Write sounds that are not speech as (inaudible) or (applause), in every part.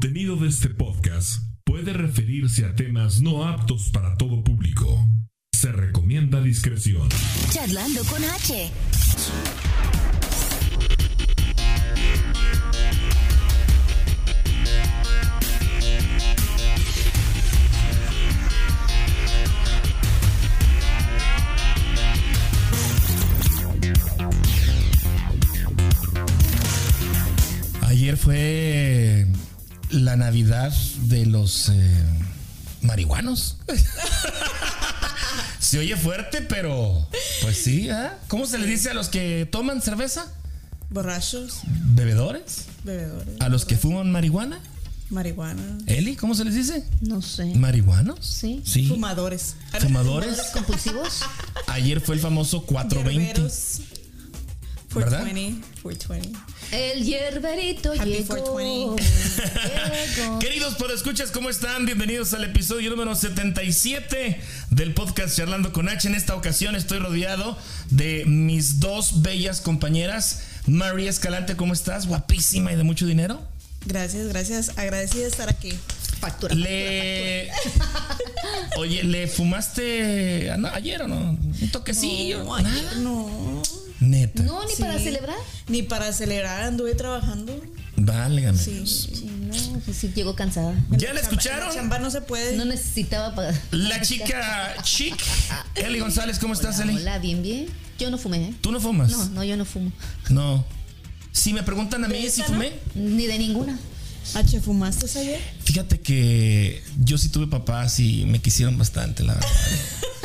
contenido de este podcast puede referirse a temas no aptos para todo público. Se recomienda discreción. Charlando con H. Ayer fue la Navidad de los eh, marihuanos. (laughs) se oye fuerte, pero pues sí, ¿ah? ¿Cómo se le dice a los que toman cerveza? Borrachos, ¿Bebedores? bebedores. ¿A los que fuman marihuana? Marihuana. ¿Eli? ¿Cómo se les dice? No sé. ¿Marihuanos? Sí. Sí. Fumadores. ¿Fumadores? ¿Compulsivos? Ayer fue el famoso 420. Hierberos. ¿Verdad? 420. 420. El hierberito Happy llegó. 420. Llegó. (laughs) Queridos podescuchas, ¿cómo están? Bienvenidos al episodio número 77 del podcast Charlando con H. En esta ocasión estoy rodeado de mis dos bellas compañeras. María Escalante, ¿cómo estás? Guapísima y de mucho dinero. Gracias, gracias. Agradecida de estar aquí. Factura. Le. Oye, ¿le fumaste ano- ayer o no? Un toquecillo. No, Nada. ayer no. Neta. No, ni para celebrar. Ni para celebrar anduve trabajando. Válgame. Sí. Sí, no, pues sí, llegó cansada. ¿Ya la escucharon? la chamba no se puede. No necesitaba pagar. La chica chic. Eli González, ¿cómo estás, Hola, Eli? hola, bien, bien. Yo no fumé, ¿eh? ¿Tú no fumas? No, no, yo no fumo. No. Si me preguntan a mí ¿De si no? fumé, Ni de ninguna. H, ¿fumaste ayer? fíjate que yo sí tuve papás y me quisieron bastante, la verdad. (laughs)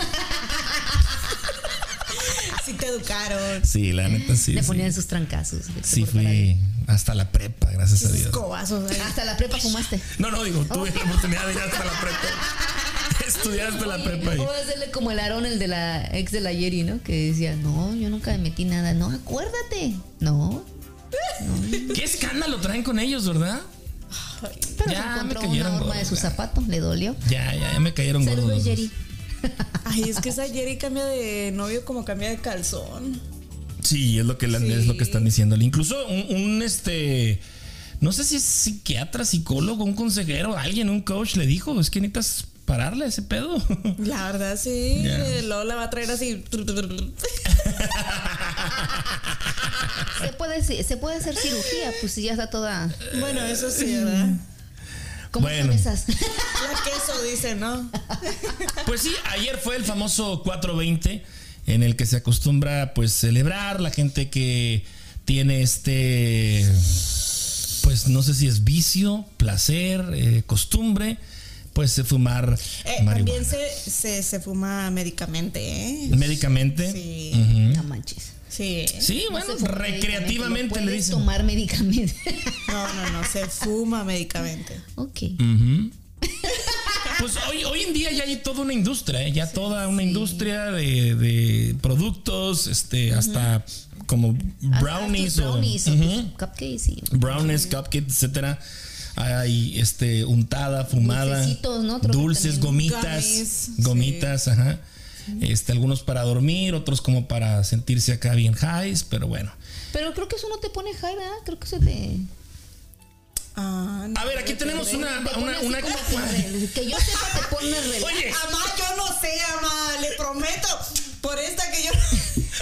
Sí te educaron. Sí, la neta sí. Le sí. ponían sus trancazos. vete Sí, fui hasta la prepa, gracias a Dios. cobazos. ahí. Hasta la prepa fumaste. No, no, digo, tuve la oportunidad de ir hasta la prepa. (laughs) Estudiar hasta la prepa ahí. O hacerle como el Aarón, el de la ex de la Yeri, ¿no? Que decía, no, yo nunca me metí nada. No, acuérdate. No. ¿Qué escándalo traen con ellos, verdad? Pero Ya, se me encontró cayeron una horma de su gorda. zapato, le dolió. Ya, ya, ya me cayeron gordos. (laughs) Ay, es que esa Jerry cambia de novio como cambia de calzón. Sí, es lo que, la- Sí. es lo que están diciéndole. Incluso un, un, este. No sé si es psiquiatra, psicólogo, un consejero, alguien, un coach le dijo, es que necesitas pararle a ese pedo. (laughs) La verdad, sí. Ya. Luego la va a traer así. (laughs) Se puede, se puede hacer cirugía, pues si ya está toda. Bueno, eso sí, ¿verdad? ¿Cómo Bueno. son esas? La queso dice, ¿no? (laughs) Pues sí, ayer fue el famoso 420 en el que se acostumbra pues celebrar la gente que tiene este pues no sé si es vicio, placer, eh, costumbre, pues de fumar Eh, marihuana. también se, se, se fuma médicamente, ¿eh? Médicamente. Sí. Ujú. No manches. Sí. Sí, No bueno, recreativamente le dicen. tomar (laughs) medicamento. No, no, no, se fuma médicamente. ok. Ujú. Pues hoy, hoy en día ya hay toda una industria, ¿eh? ya toda una industria de, de productos, este, hasta como brownies, Hasta brownies o, cupcakes y brownies, cupcakes, etcétera. Hay este untada, fumada, Dulcecitos, ¿no? Dulces, gomitas, gomitas, ajá. Este, algunos para dormir, otros como para sentirse acá bien highs, pero bueno. Pero creo que eso no te pone high, ¿verdad? Creo que eso te. Ah, no, A ver, aquí tenemos una, te una, una- (laughs) que, yo sepa, te pone relax. Oye, Amá, yo no sé, amá, le prometo. Por esta que yo.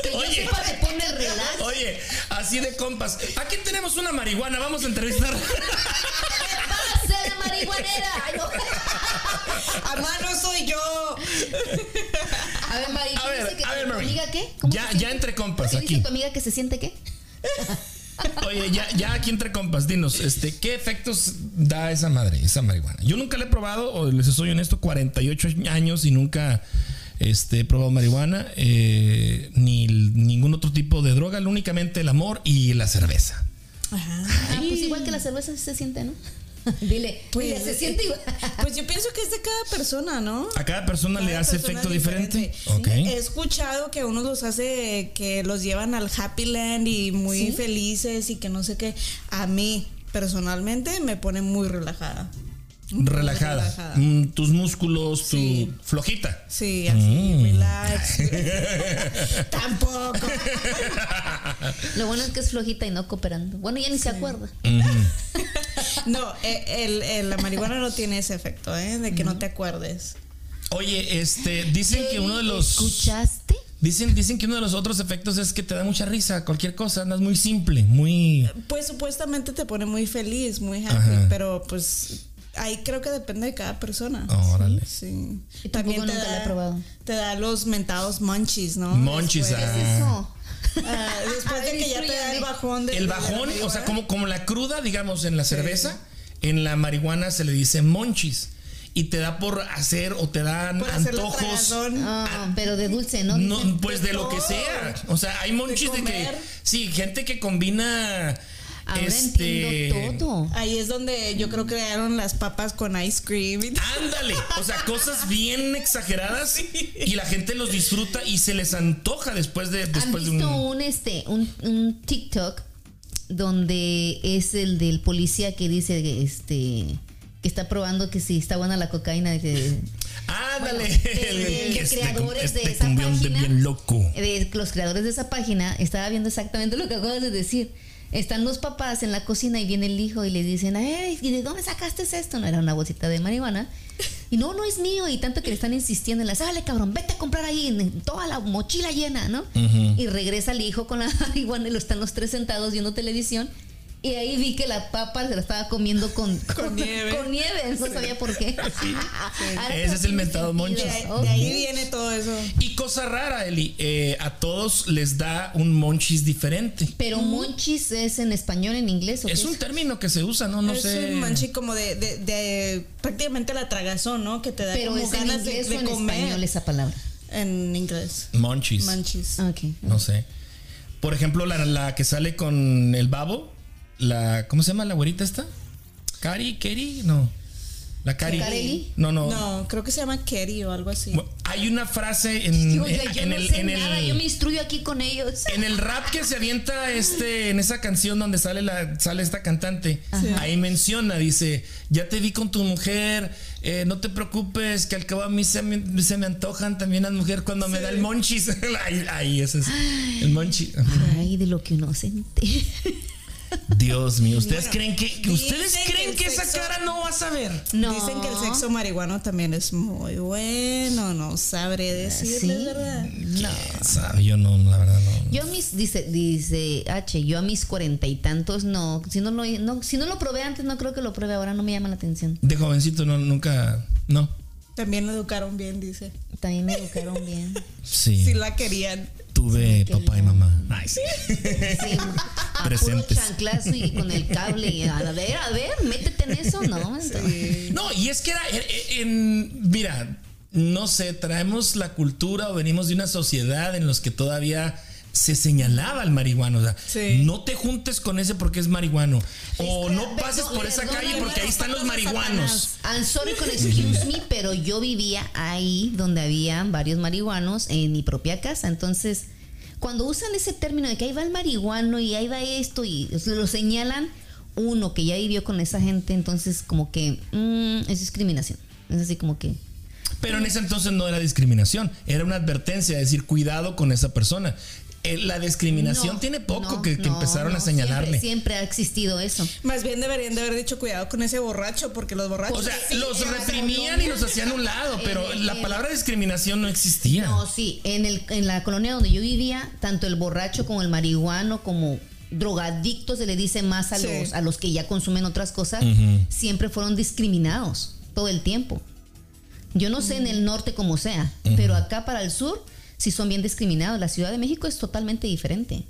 Que yo Oye. sepa, te pone relax. Oye, así de compas. Aquí tenemos una marihuana, vamos a entrevistar. ¡Pase la marihuanera! Ay, no. (laughs) Amá, no soy yo. A ver, Mari, A ¿qué ver, dice que a ver, Mari. amiga qué? ¿Cómo Ya, ya entre compas ¿Qué aquí. dice tu amiga que se siente qué? (laughs) Oye, ya, ya aquí entre compas, dinos, este, ¿qué efectos da esa madre, esa marihuana? Yo nunca la he probado, o les soy honesto, 48 años y nunca este, he probado marihuana, eh, ni ningún otro tipo de droga, únicamente el amor y la cerveza. Ajá. Ah, pues igual que la cerveza se siente, ¿no? (laughs) Dile, Pues, dile, se siente igual. Pues yo pienso que es de cada persona, ¿no? ¿A cada persona le hace persona efecto diferente? He escuchado que unos los hace que los llevan al Happy Land y muy ¿Sí? felices y que no sé qué. A mí, personalmente, me pone muy relajada. Relajada. relajada. Mm, tus músculos, tu Sí. flojita. Sí, así, Mm. relax. (laughs) (laughs) Tampoco. Lo bueno es que es flojita y no cooperando. Bueno, ya ni se acuerda. No, eh, el, el- la marihuana no tiene ese efecto, ¿eh? De que no te acuerdes. Oye, este, dicen que uno de los. ¿Escuchaste? Dicen, dicen que uno de los otros efectos es que te da mucha risa, cualquier cosa, andas muy simple, muy. Pues supuestamente te pone muy feliz, muy happy, Ajá. pero pues ahí creo que depende de cada persona. Órale. Sí. Yo tampoco nunca la he probado. te da los mentados munchies, ¿no? Munchies, Después, ah. Eso. Ah, (laughs) después de que ya te da el bajón de El de bajón, o sea, como, como la cruda, digamos, en la cerveza, en la marihuana se le dice monchis. Y te da por hacer o te dan Por antojos. Ah, pero de dulce, ¿no? Pues de lo que sea. O sea, hay monchis de, que. Sí, gente que combina. Ahora este. entiendo todo. Ahí es donde yo creo que crearon las papas con ice cream. y. Ándale, o sea, cosas (laughs) bien exageradas y la gente los disfruta y se les antoja después de ¿Han después de visto un un, este, un, un TikTok donde es el del policía que dice que, este que está probando que si está buena la cocaína que Ándale, Bueno, de este, creadores de este esa de página. bien loco. de los creadores de esa página estaba viendo exactamente lo que acabas de decir. Están los papás en la cocina y viene el hijo y le dicen, "Ey, ¿y de dónde sacaste esto?" No era una bolsita de marihuana. Y no, no es mío. Y tanto que le están insistiendo en la, sale cabrón, vete a comprar ahí en toda la mochila llena, ¿no? Y regresa el hijo con la (laughs) marihuana y lo están los tres sentados viendo televisión. Y ahí vi que la papa se la estaba comiendo con, (laughs) Con nieve. Con nieve, no sabía por qué. (laughs) Ese es el mentado monchis. De, ahí- Ok. de ahí viene todo eso. Y cosa rara, Eli, eh, a todos les da un monchis diferente. Pero monchis es en español, en inglés. ¿o qué Es un término que se usa, ¿no? No es sé. un manchi como de, de, de prácticamente la tragazón, ¿no? Que te da Pero como es en ganas inglés de o en comer. español esa palabra. En inglés. Monchis. Manchis. Ok. No sé. Por ejemplo, la, la que sale con el babo, la ¿cómo se llama la güerita esta? Cari, Keri, no. La Cari. No, no. No, creo que se llama Kerry o algo así. Bueno, Hay una frase en, Oiga, yo en no el, sé en el- nada, yo me instruyo aquí con ellos. en el rap que se avienta este en esa canción donde sale la sale esta cantante ahí menciona dice ya te vi con tu mujer eh, no te preocupes que al cabo a mí se me, se me antojan también las mujeres cuando me da el monchis (laughs) ahí, ahí ese es el monchi Ay, de lo que uno sente. Dios mío ustedes Bueno, creen que, ustedes creen que esa sexo- cara no vas a ver No. Dicen que el sexo marihuano también es muy bueno, no sabré decirles, ¿Sí? ¿verdad? no sabe yo no la verdad no Yo a mis, dice, dice H, yo a mis cuarenta y tantos no. Si no, lo, no. si no lo probé antes, no creo que lo pruebe ahora, no me llama la atención. de jovencito no nunca no También lo educaron bien, dice. También me educaron bien. sí, Si la querían. Tuve papá y no. mamá Ay, sí. Sí, (laughs) a puro Presentes. chanclazo y con el cable. y a ver, a ver, métete en eso, ¿no? Entonces, No, y es que era en, en- mira, no sé, traemos la cultura o venimos de una sociedad en los que todavía se señalaba al marihuano, o sea, Sí. no te juntes con ese porque es marihuano o no pases Perdón, por esa calle porque ahí están los marihuanos. I'm sorry con excuse me, pero yo vivía ahí donde había varios marihuanos en mi propia casa. Entonces, cuando usan ese término de que ahí va el marihuano y ahí va esto y lo señalan, uno que ya vivió con esa gente, entonces como que mm, es discriminación. Es así como que... Pero en ese entonces no era discriminación, era una advertencia, decir, cuidado con esa persona. Eh, La discriminación No, tiene poco no, que, que no, empezaron a señalarle. Siempre, siempre ha existido eso. Más bien deberían de haber dicho cuidado con ese borracho, porque los borrachos. O sea, Sí, los reprimían y los hacían a un lado, (laughs) pero Eh, la eh, palabra discriminación no existía. No, sí, en, el, en la colonia donde yo vivía, tanto el borracho como el marihuano, como drogadictos se le dice más a, Sí. los, a los que ya consumen otras cosas, siempre fueron discriminados todo el tiempo. Yo no sé en el norte como sea, pero acá para el sur sí son bien discriminados. La Ciudad de México es totalmente diferente.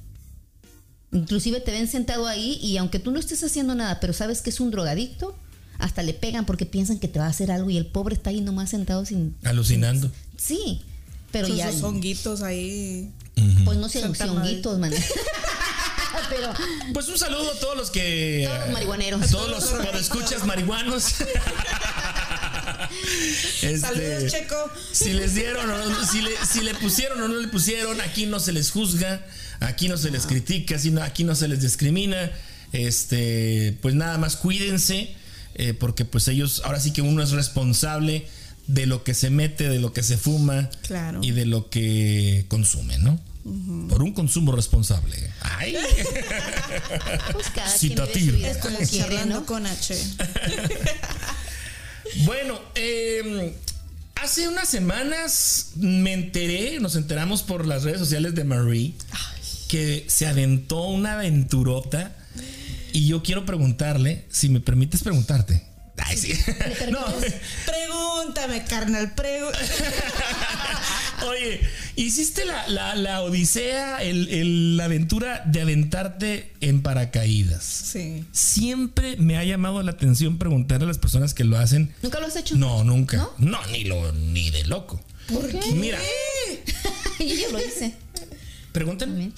Inclusive te ven sentado ahí y aunque tú no estés haciendo nada, pero sabes que es un drogadicto, hasta le pegan porque piensan que te va a hacer algo y el pobre está ahí nomás sentado sin... Alucinando. Sí, pero Sus ya... sus honguitos ahí. Pues no sean Son tan honguitos, man. (laughs) Pero Pues un saludo a todos los que. Todos los marihuaneros. A todos los escuchas marihuanos. (laughs) (laughs) Este, Saludos, Checo. Si les dieron o no, si le, si le pusieron o no le pusieron, aquí no se les juzga, aquí no se les critica, sino aquí no se les discrimina. Este, pues nada más cuídense, eh, porque pues ellos, ahora sí que uno es responsable de lo que se mete, de lo que se fuma Claro. y de lo que consume, ¿no? por un consumo responsable. Ay. (laughs) Pues cada Citativo. como es quiere, charlando ¿no? con H. (laughs) Bueno, eh, hace unas semanas me enteré, nos enteramos por las redes sociales de Marie, que se aventó una aventurota. Y yo quiero preguntarle, si me permites preguntarte. Ay, sí. (laughs) No, Pregúntame, carnal, pregúntame. (laughs) oye, hiciste la, la- la odisea, el- el- la aventura de aventarte en paracaídas. Sí. Siempre me ha llamado la atención preguntarle a las personas que lo hacen. ¿Nunca lo has hecho? No, nunca. ¿No? No, ni lo ni de loco. ¿Por qué? Mira, (laughs) Yo lo hice. pregúntenme. También.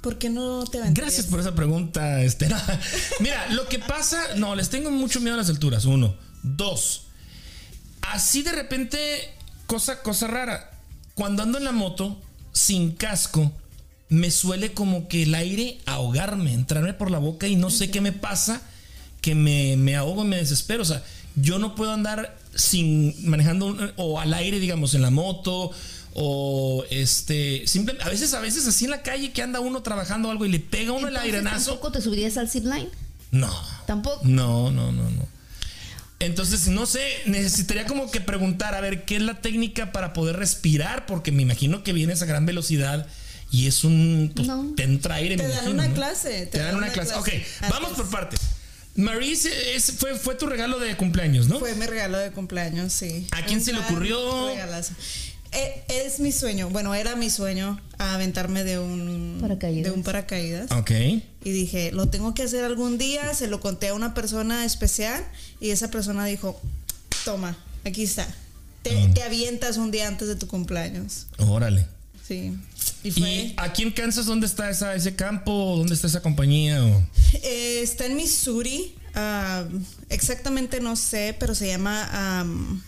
¿Por qué no te aventarías? Gracias por esa pregunta, Estela. (laughs) Mira, lo que pasa, no, les tengo mucho miedo a las alturas. Uno, dos. Así de repente, cosa, cosa rara. Cuando ando en la moto sin casco, me suele como que el aire ahogarme, entrarme por la boca y no sé qué me pasa, que me, me ahogo y me desespero. O sea, yo no puedo andar sin manejando o al aire, digamos, en la moto o este simple a veces a veces así en la calle que anda uno trabajando algo y le pega uno el Entonces, airenazo ¿Tampoco te subirías al zipline? no Tampoco. no no no no entonces no sé necesitaría como que preguntar a ver qué es la técnica para poder respirar porque me imagino que vienes a gran velocidad y es un pues, No. te entra aire Te me dan imagino, una ¿no? clase, te, dan una clase, ok Así vamos por partes Maurice es- fue, fue tu regalo de cumpleaños, ¿no? Fue mi regalo de cumpleaños, sí. ¿A quién Un se le ocurrió? regalazo. Eh, es mi sueño, bueno, era mi sueño aventarme de un Paracaídas. de un paracaídas. Ok. Y dije, lo tengo que hacer algún día, se lo conté a una persona especial y esa persona dijo, toma, aquí está. Te, Mm. te avientas un día antes de tu cumpleaños. Órale. Sí. Y fue... ¿Y aquí en Kansas dónde está esa, ese campo? ¿Dónde está esa compañía? O- (laughs) Eh, está en Missouri. ah, exactamente no sé, pero se llama um,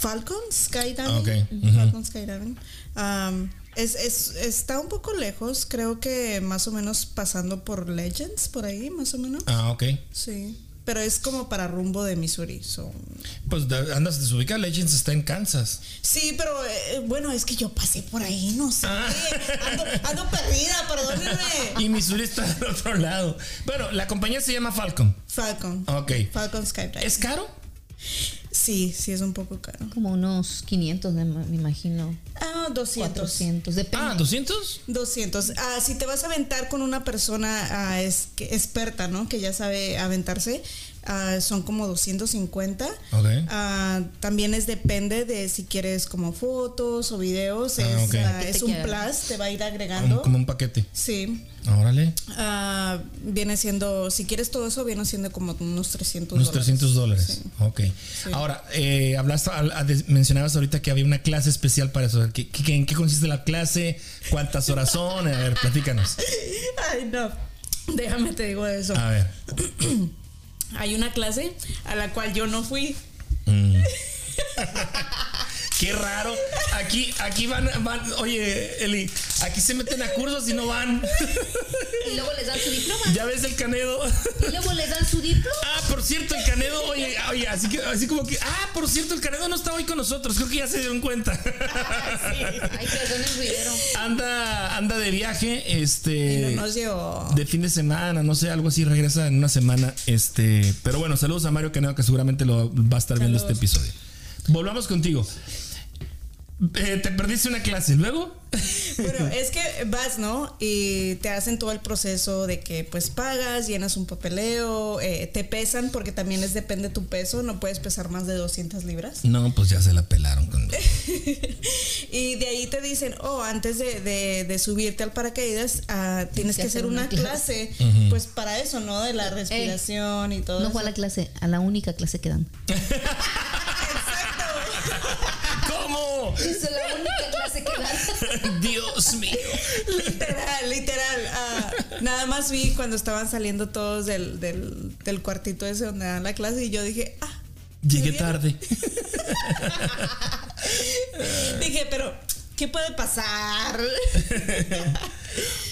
Falcon Skydiving. Ujú. Falcon Skydiving. Um, es, es- está un poco lejos, creo que más o menos pasando por Legends, por ahí, más o menos. Ah, ok. Sí. Pero es como para rumbo de Missouri. so. Pues andas desubicada. Legends está en Kansas. Sí, pero eh, bueno, es que yo pasé por ahí, no sé. Ah. Ando, ando perdida, perdónenme. (laughs) Y Missouri está al otro lado. Bueno, la compañía se llama Falcon. Falcon. Ok. Falcon Skydiving. ¿Es caro? Sí, sí, es un poco caro. Como unos 500, me imagino. Ah, 200. 400. Depende. Ah, ¿200? 200. Ah, si te vas a aventar con una persona ah, es, que, experta, ¿no? Que ya sabe aventarse, ah, son como 250. Ok. Ah, también es depende de si quieres como fotos o videos. Ah, es ok. ah, ¿Qué te es un plus, te va a ir agregando. como un paquete. Sí. Órale. Viene siendo, si quieres todo eso, viene siendo como unos 300 Unos dólares. 300 dólares. Sí. Ok. Ahora, eh, hablaste, mencionabas ahorita que había una clase especial para eso. ¿Qué, qué- ¿En qué consiste la clase? ¿Cuántas horas son? A ver, platícanos. (laughs) Ay, no. Déjame te digo eso. A ver. (clears throat) Hay una clase a la cual yo no fui. Mm. (laughs) Qué raro. Aquí, aquí van, van, oye, Eli, aquí se meten a cursos y no van. Y luego les dan su diploma. Ya ves el canedo. Y luego les dan su diploma. Ah, por cierto, el canedo, oye, oye, así que, así como que, ah, por cierto, el canedo no está hoy con nosotros. Creo que ya se dieron cuenta. (laughs) Ay, perdón el ruidero. Anda, anda de viaje, este. Y no nos llevó. de fin de semana, no sé, algo así, regresa en una semana. Este, pero bueno, saludos a Mario Canedo que seguramente lo va a estar viendo este episodio. Volvamos contigo. Eh, te perdiste una clase, luego. (laughs) Bueno, es que vas, ¿no? Y te hacen todo el proceso de que pues pagas, llenas un papeleo, eh, te pesan porque también es depende tu peso, no puedes pesar más de 200 libras. No, pues ya se la pelaron con. (laughs) Y de ahí te dicen, oh, antes de, de- de subirte al paracaídas, ah, tienes que hacer una clase, pues para eso, ¿no? De la respiración y todo No eso. fue a la clase, a la única clase que dan. (laughs) Es la única clase que dan. (laughs) Dios mío. Literal, literal. ah, nada más vi cuando estaban saliendo todos del, del, del cuartito ese donde dan la clase y yo dije, ah. Llegué tarde. (laughs) Dije, pero, ¿qué puede pasar? (laughs)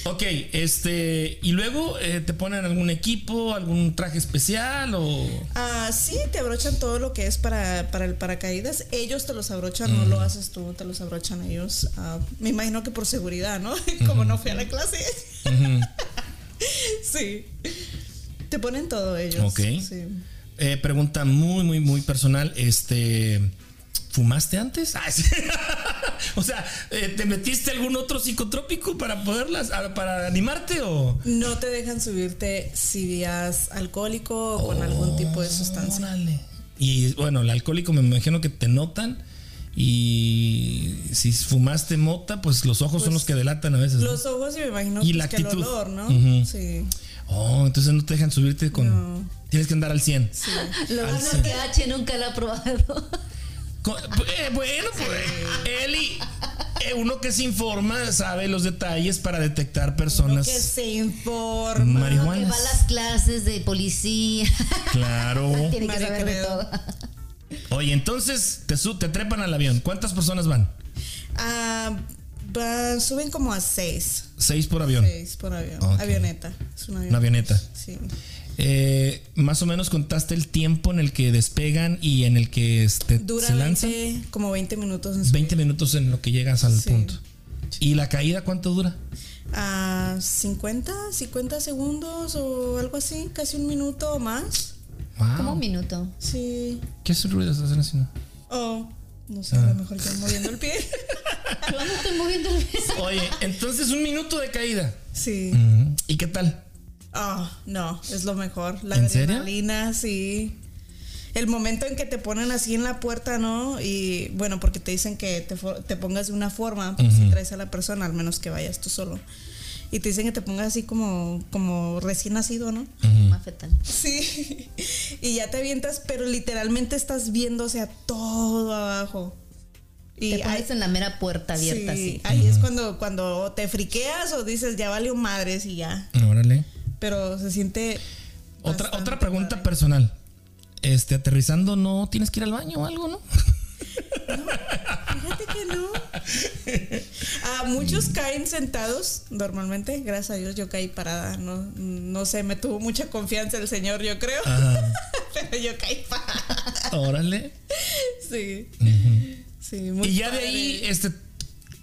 Ok, este. ¿Y luego eh, te ponen algún equipo, algún traje especial o.? Ah, sí, te abrochan todo lo que es para, para el paracaídas. Ellos te los abrochan, no lo haces tú, te los abrochan ellos. Ah, me imagino que por seguridad, ¿no? (laughs) Como no fui a la clase. (laughs) sí. Te ponen todo ellos. Ok. Sí. Eh, pregunta muy, muy, muy personal. Este. ¿Fumaste antes? Ah, sí. (laughs) o sea, eh, ¿te metiste algún otro psicotrópico para poderlas, para animarte o? No te dejan subirte si vías alcohólico o con algún tipo de sustancia. Órale. Y bueno, el alcohólico me imagino que te notan. Y si fumaste mota, pues los ojos son los que delatan a veces. ¿no? Los ojos y me imagino Y pues, la que el actitud. olor, ¿no? Sí. Oh, entonces no te dejan subirte con. No. Tienes que andar al 100. (laughs) Lo Al bueno es que H nunca lo ha probado. (laughs) Eh, bueno, pues Eli, eh, uno que se informa sabe los detalles para detectar Uno personas. que se informa. Marihuana. Que va a las clases de policía. Claro. (laughs) Tiene que saber de todo. Oye, entonces te, su- te trepan al avión. ¿Cuántas personas van? Ah, suben como a seis. Seis por avión. Seis por avión. Avioneta. Es una Una avioneta. Sí. Eh, más o menos contaste el tiempo en el que despegan y en el que este, Dura se lanzan. 20, como 20 minutos. en subir. 20 minutos en lo que llegas al Sí. punto. ¿Y la caída cuánto dura? a 50, 50 segundos o algo así, casi un minuto o más. Wow. Como un minuto. Sí. ¿Qué ruidos están haciendo? Oh, no sé, Ah. a lo mejor yo moviendo el pie. (laughs) No estoy moviendo el beso. Oye, entonces un minuto de caída. Sí. ¿Y qué tal? Ah, no, es lo mejor. La ¿En serio? adrenalina, sí. El momento en que te ponen así en la puerta, ¿no? Y bueno, porque te dicen que te, te pongas de una forma, pues, si traes a la persona, al menos que vayas tú solo. Y te dicen que te pongas así como, como recién nacido, ¿no? Mafetal. Sí. (laughs) Y ya te avientas, pero literalmente estás viéndose a todo abajo. Y Te pones ahí- en la mera puerta abierta sí, así. ahí es cuando, cuando te friqueas o dices ya valió madres y ya. Órale. Pero se siente. Otra, otra pregunta padre. personal. Este, aterrizando, ¿no tienes que ir al baño o algo, no? (laughs) Fíjate que no. (laughs) Ah, muchos caen sentados normalmente. Gracias a Dios yo caí parada. No, no sé, me tuvo mucha confianza el señor, yo creo. Ajá. (laughs) Pero yo caí parada. Órale. Sí. Sí, muy Y ya de ahí, este,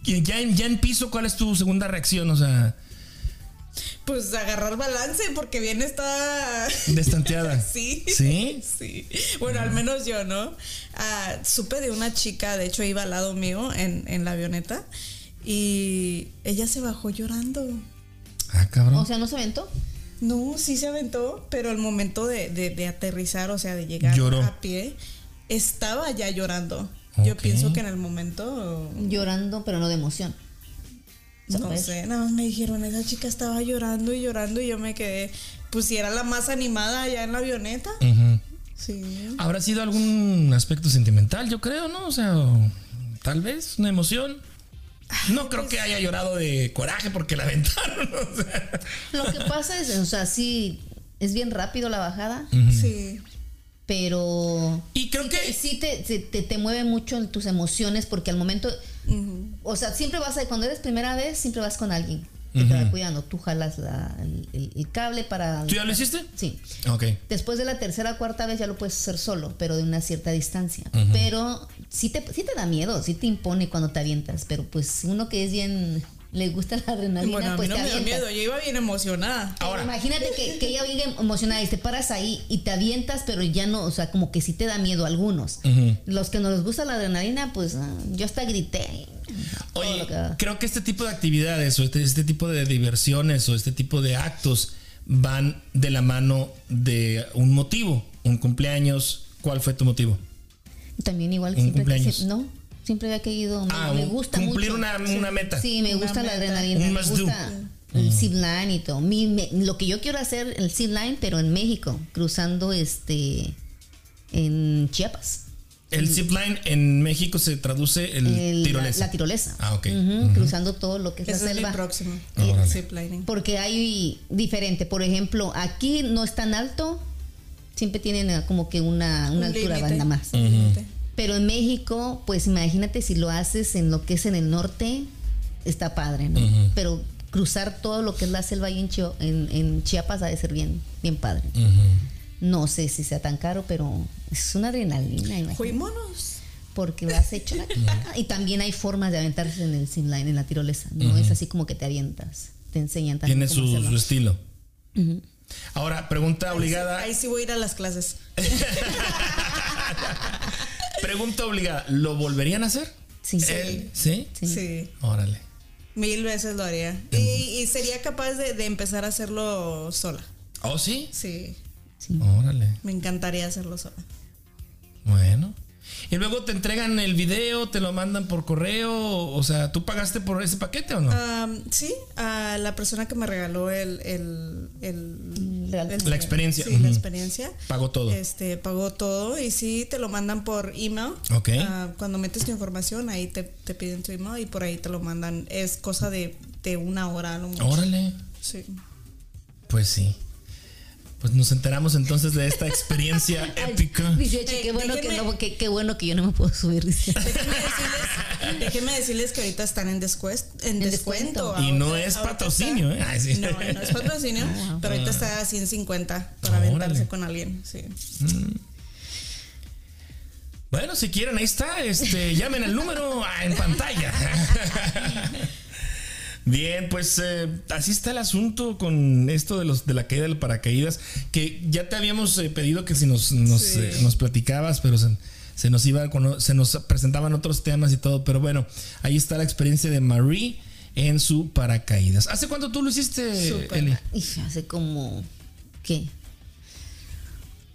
ya en, ya en piso, ¿cuál es tu segunda reacción? O sea, Pues agarrar balance porque bien está. destanteada. (laughs) Sí. ¿Sí? Sí. Bueno, al menos yo, ¿no? Ah, supe de una chica, de hecho iba al lado mío en, en la avioneta y ella se bajó llorando. Ah, cabrón. O sea, ¿no se aventó? No, sí se aventó, pero al momento de, de- de aterrizar, o sea, de llegar Lloró. a pie, estaba ya llorando. Yo pienso que en el momento, Llorando, pero no de emoción. No sé, nada más me dijeron, esa chica estaba llorando y llorando y yo me quedé, pues si era la más animada allá en la avioneta. Sí. Habrá sido algún aspecto sentimental, yo creo, ¿no? O sea, tal vez una emoción. No creo que haya llorado de coraje porque la aventaron. (laughs) o sea. Lo que pasa es, o sea, sí, es bien rápido la bajada, Sí. Pero Y creo sí que- te, sí te, te, te- te mueve mucho en tus emociones porque al momento, o sea, siempre vas a, cuando eres primera vez, siempre vas con alguien que te va cuidando. Tú jalas la- el, el- el cable para... ¿Tú ya lo hiciste? Sí. Ok. Después de la tercera o cuarta vez ya lo puedes hacer solo, pero de una cierta distancia. Pero sí te, sí te da miedo, sí te impone cuando te avientas, pero pues uno que es bien, le gusta la adrenalina, Bueno, a mí pues no te me dio avientas. miedo, yo iba bien emocionada. Pero Ahora. imagínate que, que ella viene emocionada y te paras ahí y te avientas, pero ya no, o sea, como que sí te da miedo a algunos. Los que no les gusta la adrenalina, pues ah, yo hasta grité. Oye, que creo que este tipo de actividades o este, este tipo de diversiones o este tipo de actos van de la mano de un motivo, un cumpleaños. ¿Cuál fue tu motivo? También igual Un siempre cumpleaños. sí, no, siempre había querido, me, Ah, me gusta cumplir mucho. una- Sí. una meta. Sí, me Una gusta la meta. adrenalina, Un me do. gusta el zip line y todo. Mi- me- lo que yo quiero hacer el zip line, pero en México, cruzando este en Chiapas. El zipline en México se traduce el, El- la- tirolesa. La, tirolesa. Ah, ok. Cruzando todo lo que es Ese la es mi selva. próximo. Ziplining. Porque hay diferente. Por ejemplo, aquí no es tan alto. Siempre tienen eh, como que una, una Un altura banda más. Límite. Pero en México, pues imagínate si lo haces en lo que es en el norte, está padre, ¿no? Pero cruzar todo lo que es la selva ahí en, Chio- en, en Chiapas ha de ser bien, bien padre. No sé si sea tan caro, pero es una adrenalina, imagínate. Fuímonos. Porque vas hecho la (laughs) caca. Y también hay formas de aventarse en el line, en la tirolesa. No es así como que te avientas. Te enseñan también Tiene cómo su, estilo. Ahora, pregunta obligada. Ahí sí voy a ir a las clases. (laughs) (laughs) Pregunta obligada. ¿Lo volverían a hacer? Sí. Él, ¿Sí? Sí. Sí. Órale. Mil veces lo haría. Y, y sería capaz de, de empezar a hacerlo sola. ¿Oh, sí? Sí. Sí. Órale. Me encantaría hacerlo sola. Bueno. Y luego te entregan el video, te lo mandan por correo. O sea, ¿tú pagaste por ese paquete o no? Am, sí, a la persona que me regaló el, el, el- Real- el- La experiencia. Sí, la experiencia. Pagó todo. Este, pagó todo y sí, te lo mandan por email. Ok. Ah, cuando metes tu información, ahí te, te piden tu email y por ahí te lo mandan. Es cosa de, de una hora a lo mucho. Órale. Sí. Pues sí. Pues nos enteramos entonces de esta experiencia (laughs) épica. Dice, "Oye, Eh, qué bueno que no, qué, qué bueno que yo no me puedo subir. (laughs) Déjenme decirles, déjenme decirles que ahorita están en, descues- en En descuento. descuento. Y no es patrocinio, está- ¿eh? Ay, sí. No, no es patrocinio, (laughs) pero ahorita está a 150 para Órale. aventarse con alguien. Sí. Bueno, si quieren, ahí está. Este, llamen el número ah, en pantalla. Bien, pues eh, así está el asunto con esto de los de la caída del paracaídas, que ya te habíamos eh, pedido que si nos, nos, Sí. eh, nos platicabas, pero se, se nos iba con- se nos presentaban otros temas y todo, pero bueno, ahí está la experiencia de Marie en su paracaídas. ¿Hace cuánto tú lo hiciste. Eli? Hace como, ¿qué?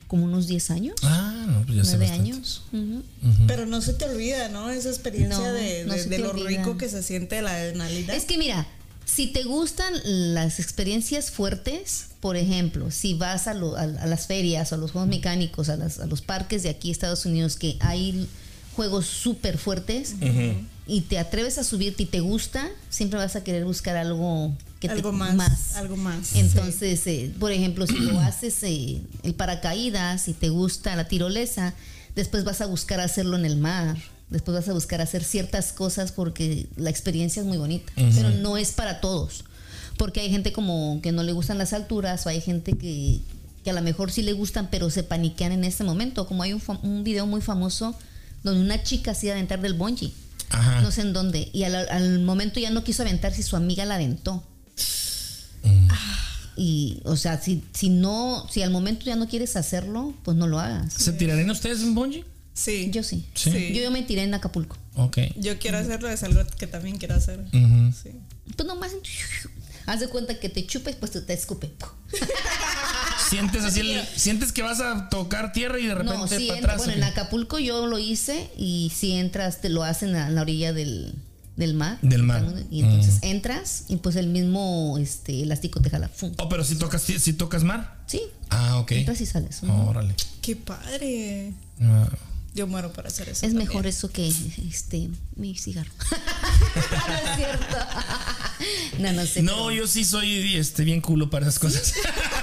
Como unos 10 años, Ah, no, pues ya hace 9 bastante. años. Ujú. Pero no se te olvida, ¿no? Esa experiencia No, de, no de- de lo olvida. rico que se siente la adrenalina. Es que mira, si te gustan las experiencias fuertes, por ejemplo, si vas a, lo- a- a las ferias, a los juegos mecánicos, a, las- a los parques de aquí, Estados Unidos, que hay juegos súper fuertes y te atreves a subirte y te gusta, siempre vas a querer buscar algo que algo te más, algo más. Entonces, eh, por ejemplo, si lo haces eh, el paracaídas y te gusta la tirolesa, después vas a buscar hacerlo en el mar. Después vas a buscar hacer ciertas cosas porque la experiencia es muy bonita. Pero no es para todos. Porque hay gente como que no le gustan las alturas o hay gente que, que a lo mejor sí le gustan pero se paniquean en este momento. Como hay un, un video muy famoso donde una chica se iba a aventar del bungee. Ajá. No sé en dónde. Y al, al momento ya no quiso aventar si su amiga la aventó. Y, o sea, si, si no, si al momento ya no quieres hacerlo, pues no lo hagas. ¿Se tirarían ustedes en bungee? Sí. Yo sí. Sí. Yo, yo me tiré en Acapulco. Ok. Yo quiero hacerlo, es algo que también quiero hacer. Ujú. Sí. Pues nomás, (laughs) haz de cuenta que te chupes, pues te, te escupe. (laughs) Sientes así el- sientes que vas a tocar tierra y de repente No, sí para entra, atrás. bueno, ¿o en? Acapulco yo lo hice y si entras, te lo hacen a la orilla del, del mar. Del mar. Y entonces entras y pues el mismo este, elástico te jala. ¡fum! Oh, pero si tocas si tocas mar. Sí, Ah, ok. entras y sales. Órale. Qué padre. Ah. Yo muero por hacer eso. Es también. mejor eso que este mi cigarro. (laughs) no es cierto. (laughs) no, no sé. No, pero- yo sí soy este bien culo para esas cosas. (laughs)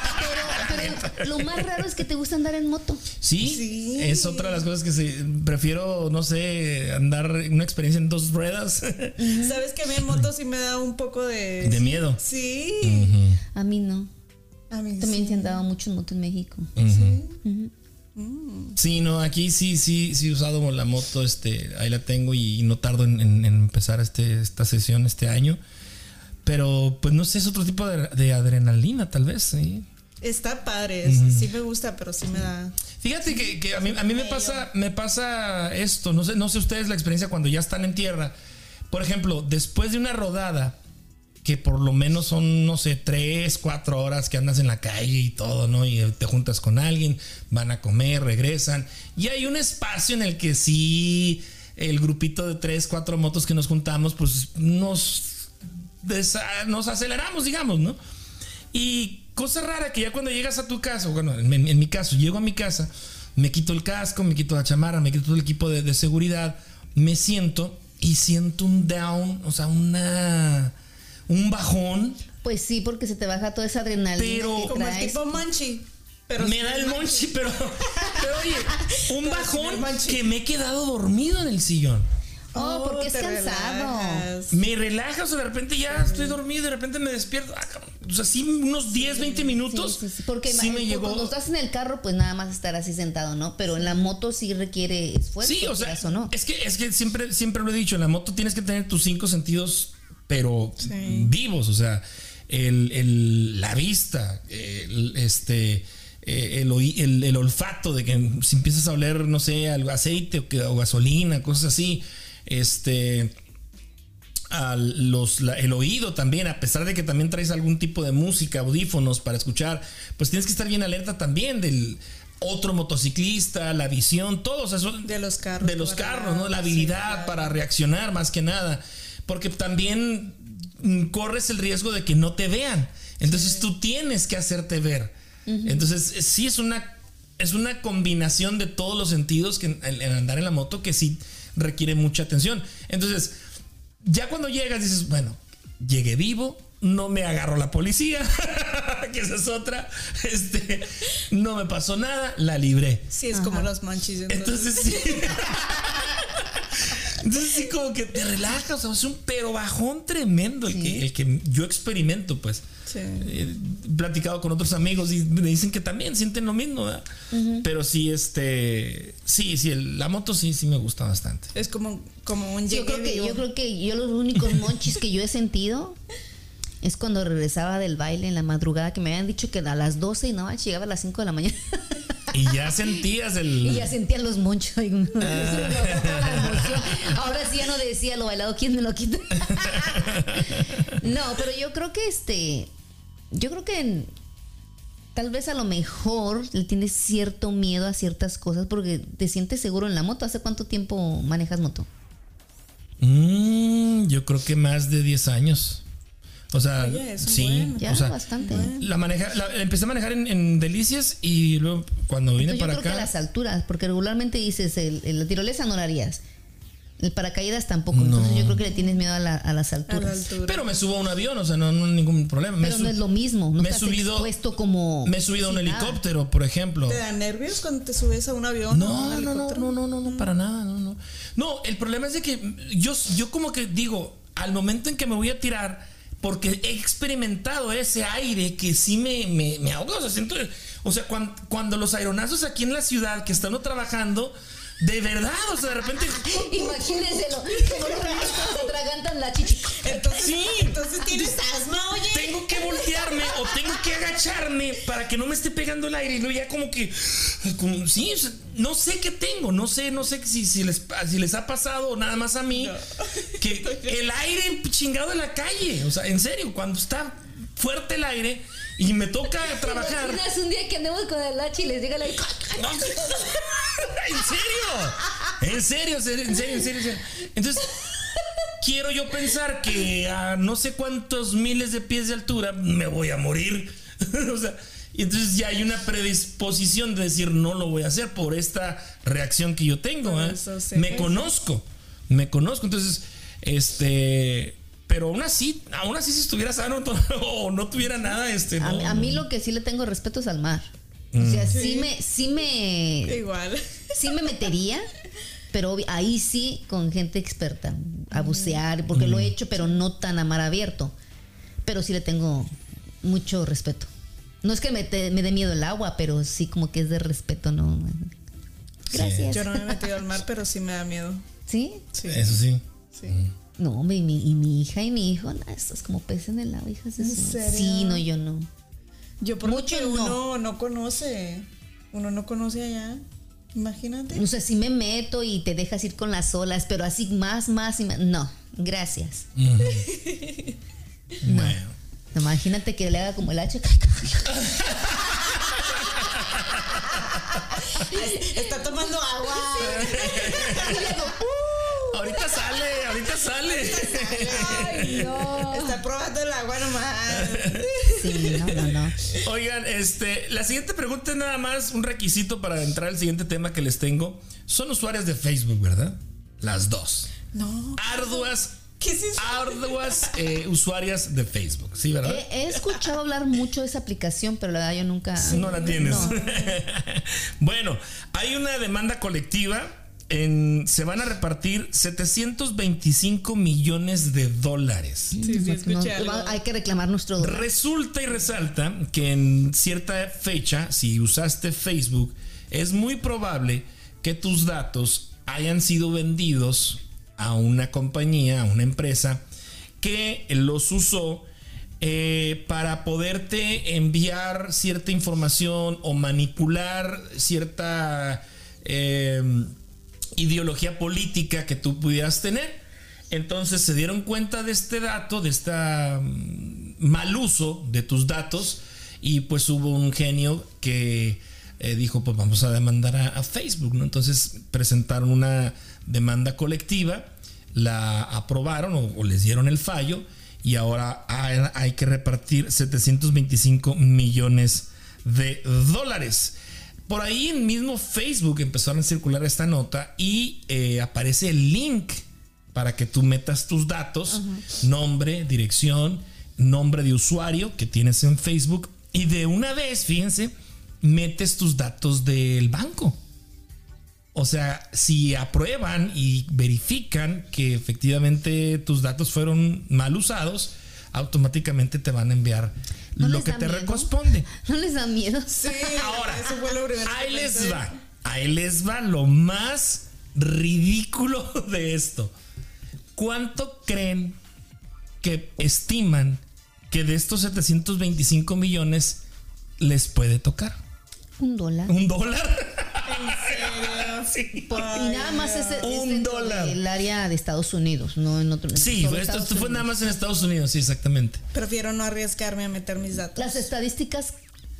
pero (laughs) lo más raro es que te gusta andar en moto. ¿Sí? Sí. Es otra de las cosas que se, prefiero, no sé, andar una experiencia en dos ruedas (laughs) ¿Sabes que a mí en moto sí me da un poco de. de miedo. Sí. A mí no. A mí También sí. se andaba mucho en moto en México. Sí, no, aquí sí, sí, sí he usado la moto, este, ahí la tengo y no tardo en, en- en empezar este, esta sesión este año. Pero, pues no sé, es otro tipo de, de adrenalina, tal vez, sí. Está padre. Sí me gusta, pero sí me da. Fíjate que, que a, mí, a mí me pasa, me pasa esto, no sé, no sé ustedes la experiencia cuando ya están en tierra. Por ejemplo, después de una rodada, que por lo menos son, no sé, tres, cuatro horas que andas en la calle y todo, ¿no? Y te juntas con alguien, van a comer, regresan. Y hay un espacio en el que sí, el grupito de tres, cuatro motos que nos juntamos, pues nos, nos aceleramos, digamos, ¿no? Y cosa rara que ya cuando llegas a tu casa, bueno, en, en mi caso, llego a mi casa, me quito el casco, me quito la chamarra, me quito todo el equipo de, de seguridad, me siento y siento un down, o sea, una un bajón. Pues sí, porque se te baja toda esa adrenalina Pero- que Como el tipo manchi. Pero me da el monchi, pero, pero oye, (laughs) un Pero bajón que me he quedado dormido en el sillón. Oh, porque es cansado. relajas. Me relaja, o de repente ya estoy dormido, de repente me despierto. Ah, o sea, sí, unos 10, 20 minutos. Sí, sí, sí, Porque sí me llegó. cuando estás en el carro, pues nada más estar así sentado, ¿no? Pero en la moto sí requiere esfuerzo. Sí, o sea, quieras no. es que es que siempre siempre lo he dicho, en la moto tienes que tener tus cinco sentidos pero Sí. vivos, o sea, el, el- la vista, el, este eh, el, oí- el- el olfato de que si empiezas a oler, no sé, algo aceite o, que- o gasolina, cosas así, este a los, la- el oído también, a pesar de que también traes algún tipo de música, audífonos para escuchar, pues tienes que estar bien alerta también del otro motociclista, la visión, todo, o sea, son- De los carros. de los carros, ¿no? La habilidad para reaccionar más que nada, porque también corres el riesgo de que no te vean, entonces tú tienes que hacerte ver, entonces sí es una es una combinación de todos los sentidos que en, en andar en la moto que sí requiere mucha atención, entonces ya cuando llegas dices, bueno, llegué vivo, no me agarró la policía, (laughs) que esa es otra, este, no me pasó nada, la libré. Sí, es como los manchis. Entonces sí. (laughs) Entonces sí como que te relajas, o sea, es un pero bajón tremendo el, que, el que yo experimento, pues. Sí. He platicado con otros amigos y me dicen que también sienten lo mismo, ¿verdad? Pero sí, este, sí, sí, el- la moto sí, sí me gusta bastante. Es como, como un yo creo que yo creo que yo los únicos monchis que yo he sentido es cuando regresaba del baile en la madrugada que me habían dicho que a las 12 y no llegaba a las 5 de la mañana. Y ya sentías el... y ya sentía los monchos (laughs) emoción. ahora sí ya no decía lo bailado quién me lo quita no pero yo creo que este yo creo que tal vez a lo mejor le tienes cierto miedo a ciertas cosas porque te sientes seguro en la moto. Hace cuánto tiempo manejas moto Mm, yo creo que más de 10 años. O sea, Oye, sí, buen. ya o sea, bastante la maneja, la- empecé a manejar en, en Delicias y luego cuando vine Entonces, yo para creo que a acá. las alturas, porque regularmente dices, el, el- la tirolesa no la harías. El paracaídas tampoco. No. Entonces yo creo que le tienes miedo a, la- a las a la alturas. altura. Pero me subo a un avión, o sea, no, no hay ningún problema. Pero no es lo mismo. No me he subido- expuesto como. Me he subido a un nada. helicóptero, por ejemplo. ¿Te da nervios cuando te subes a un avión? No, un no, no, no, no, no, no, para nada, no, no. No, el problema es de que yo, yo como que digo, al momento en que me voy a tirar, porque he experimentado ese aire que sí me, me, me ahoga, o sea, siento, o sea, cuan- cuando, los aeronazos aquí en la ciudad que están trabajando, de verdad, o sea, de repente... (laughs) Imagínenselo. Se atragantan la chichi. Entonces, Sí. entonces tienes asma, oye. Tengo que voltearme o tengo que agacharme para que no me esté pegando el aire y luego ya como que como- sí, o sea, no sé qué tengo, no sé, no sé si, si les si les ha pasado o nada más a mí que el aire chingado en la calle, o sea, en serio, cuando está fuerte el aire y me toca trabajar. Imaginas un día que andemos con el hacha y les llega la. No. ¿En serio? ¿En serio? ¿En serio? ¿En serio? ¿En serio? ¿En serio? Entonces, quiero yo pensar que a no sé cuántos miles de pies de altura me voy a morir. (laughs) o sea, y entonces ya hay una predisposición de decir no lo voy a hacer por esta reacción que yo tengo. ¿eh? eso, sí. Me conozco, me conozco. Entonces, este, pero aún así, aún así si estuviera sano (laughs) o no tuviera nada, este, A, no, mí- a mí lo que sí le tengo respeto es al mar. O sea, sí me, sí me, Igual. (laughs) sí me metería, pero ahí sí con gente experta a bucear, porque lo he hecho, pero no tan a mar abierto. Pero sí le tengo mucho respeto. No es que me, te- me dé miedo el agua, pero sí como que es de respeto, ¿no? Gracias. Yo no me he metido al mar, pero sí me da miedo. ¿Sí? Sí. Eso sí. sí. No, hombre, y mi, y mi hija y mi hijo, no, esto es como pez en el agua, hijas ¿En serio? Sí, no, yo no. Yo porque Mucho uno no. no conoce. Uno no conoce allá. Imagínate. O sea, sí me meto y te dejas ir con las olas, pero así más, más y más. No, gracias. Bueno. Imagínate que le haga como el H. Está tomando agua. Ahorita sale, ahorita sale. Ay, no. Está probando el agua nomás. Sí, no, no, no. Oigan, este, la siguiente pregunta es nada más un requisito para entrar al siguiente tema que les tengo. Son usuarias de Facebook, ¿verdad? Las dos. No. Arduas, ¿Qué es eso? arduas eh, usuarias de Facebook, ¿sí, verdad? He, he escuchado hablar mucho de esa aplicación, pero la verdad yo nunca. No la tienes. No. (laughs) bueno, hay una demanda colectiva en- se van a repartir 725 millones de dólares. Sí, sí, No, algo. hay que reclamar nuestro dólar. Resulta y resalta que en cierta fecha, si usaste Facebook, es muy probable que tus datos hayan sido vendidos a una compañía, a una empresa, que los usó eh, para poderte enviar cierta información o manipular cierta eh, ideología política que tú pudieras tener. Entonces se dieron cuenta de este dato, de este mal uso de tus datos y pues hubo un genio que eh, dijo pues vamos a demandar a, Facebook. Entonces presentaron una demanda colectiva, la aprobaron o, les dieron el fallo y ahora hay que repartir 725 millones de dólares. Por ahí en mismo Facebook empezaron a circular esta nota y eh, aparece el link para que tú metas tus datos, nombre, dirección, nombre de usuario que tienes en Facebook y de una vez, fíjense, metes tus datos del banco. O sea, si aprueban y verifican que efectivamente tus datos fueron mal usados, automáticamente te van a enviar ¿No lo que te miedo? corresponde. (laughs) ¿No les da miedo? Sí, Ahora, eso fue lo primero ahí les pensé. va. Ahí les va lo más ridículo (laughs) de esto. ¿Cuánto creen que estiman que de estos 725 millones les puede tocar? Un dólar. ¿Un dólar? (laughs) Sí. Por- y nada más es, es Un dentro dólar. del área de Estados Unidos, no en otro. Sí, esto, Estados fue nada más en Estados Unidos, sí, exactamente. Prefiero no arriesgarme a meter mis datos. Las estadísticas